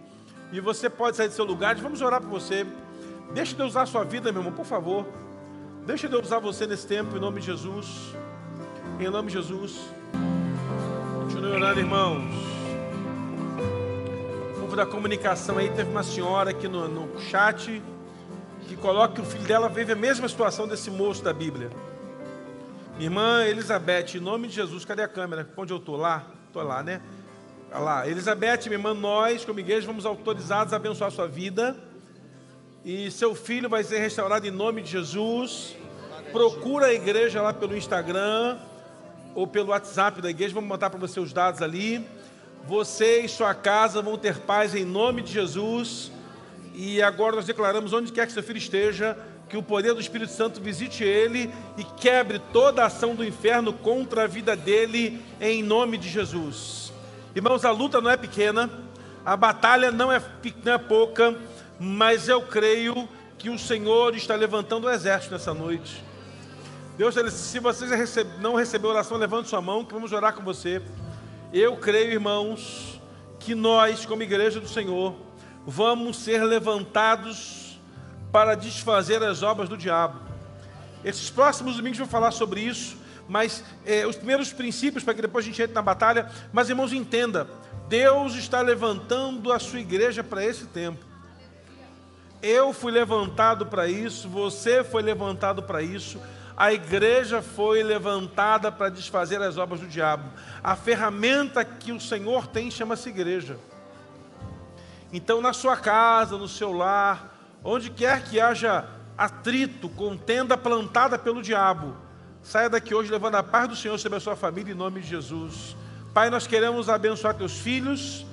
S1: E você pode sair do seu lugar. Vamos orar por você. Deixe Deus usar a sua vida, meu irmão, por favor. Deixe Deus usar você nesse tempo, em nome de Jesus. Em nome de Jesus. Continue orando, irmãos. O povo da comunicação aí teve uma senhora aqui no, no chat que coloca que o filho dela vive a mesma situação desse moço da Bíblia. Irmã Elizabeth, em nome de Jesus, cadê a câmera? Onde eu estou? Lá? Estou lá, né? Olha lá. Elizabeth, minha irmã, nós, como igreja, vamos autorizados a abençoar a sua vida. E seu filho vai ser restaurado em nome de Jesus. Procura a igreja lá pelo Instagram ou pelo WhatsApp da igreja. Vamos mandar para você os dados ali. Você e sua casa vão ter paz em nome de Jesus. E agora nós declaramos onde quer que seu filho esteja que o poder do Espírito Santo visite ele e quebre toda a ação do inferno contra a vida dele, em nome de Jesus. Irmãos, a luta não é pequena, a batalha não é, não é pouca, mas eu creio que o Senhor está levantando o exército nessa noite. Deus, se você não recebeu oração, levante sua mão, que vamos orar com você. Eu creio, irmãos, que nós, como igreja do Senhor, vamos ser levantados para desfazer as obras do diabo. Esses próximos domingos vou falar sobre isso, mas é, os primeiros princípios para que depois a gente entre na batalha. Mas irmãos, entenda: Deus está levantando a sua igreja para esse tempo. Eu fui levantado para isso, você foi levantado para isso, a igreja foi levantada para desfazer as obras do diabo. A ferramenta que o Senhor tem chama-se igreja. Então, na sua casa, no seu lar, Onde quer que haja atrito, contenda plantada pelo diabo, saia daqui hoje levando a paz do Senhor sobre a sua família em nome de Jesus. Pai, nós queremos abençoar teus filhos,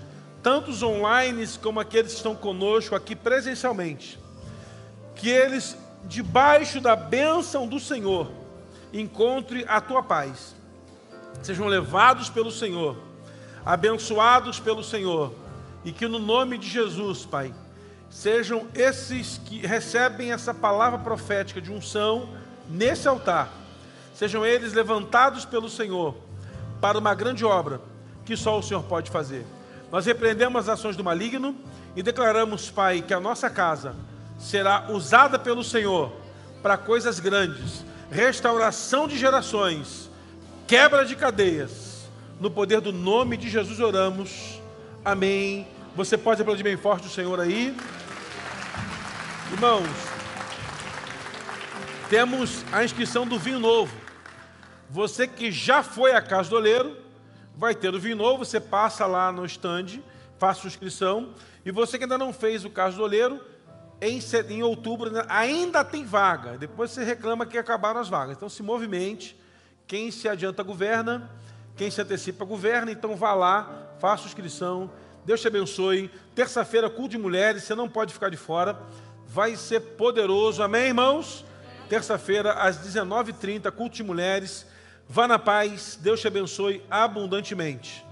S1: tantos online como aqueles que estão conosco aqui presencialmente. Que eles, debaixo da bênção do Senhor, encontrem a tua paz. Sejam levados pelo Senhor, abençoados pelo Senhor, e que no nome de Jesus, Pai, sejam esses que recebem essa palavra profética de unção nesse altar, sejam eles levantados pelo Senhor para uma grande obra que só o Senhor pode fazer. Nós repreendemos as ações do maligno e declaramos, Pai, que a nossa casa será usada pelo Senhor para coisas grandes, restauração de gerações, quebra de cadeias. No poder do nome de Jesus oramos. Amém. Você pode aplaudir bem forte o Senhor aí. Irmãos, temos a inscrição do vinho novo. Você que já foi à casa do oleiro, vai ter o vinho novo, você passa lá no stand, faça sua inscrição. E você que ainda não fez o caso do oleiro, em, em outubro ainda tem vaga. Depois você reclama que acabaram as vagas. Então se movimente. Quem se adianta governa, quem se antecipa governa. Então vá lá, faça inscrição. Deus te abençoe. Terça-feira, culto de mulheres, você não pode ficar de fora. Vai ser poderoso. Amém, irmãos? Terça-feira, às 19h30, culto de mulheres. Vá na paz. Deus te abençoe abundantemente.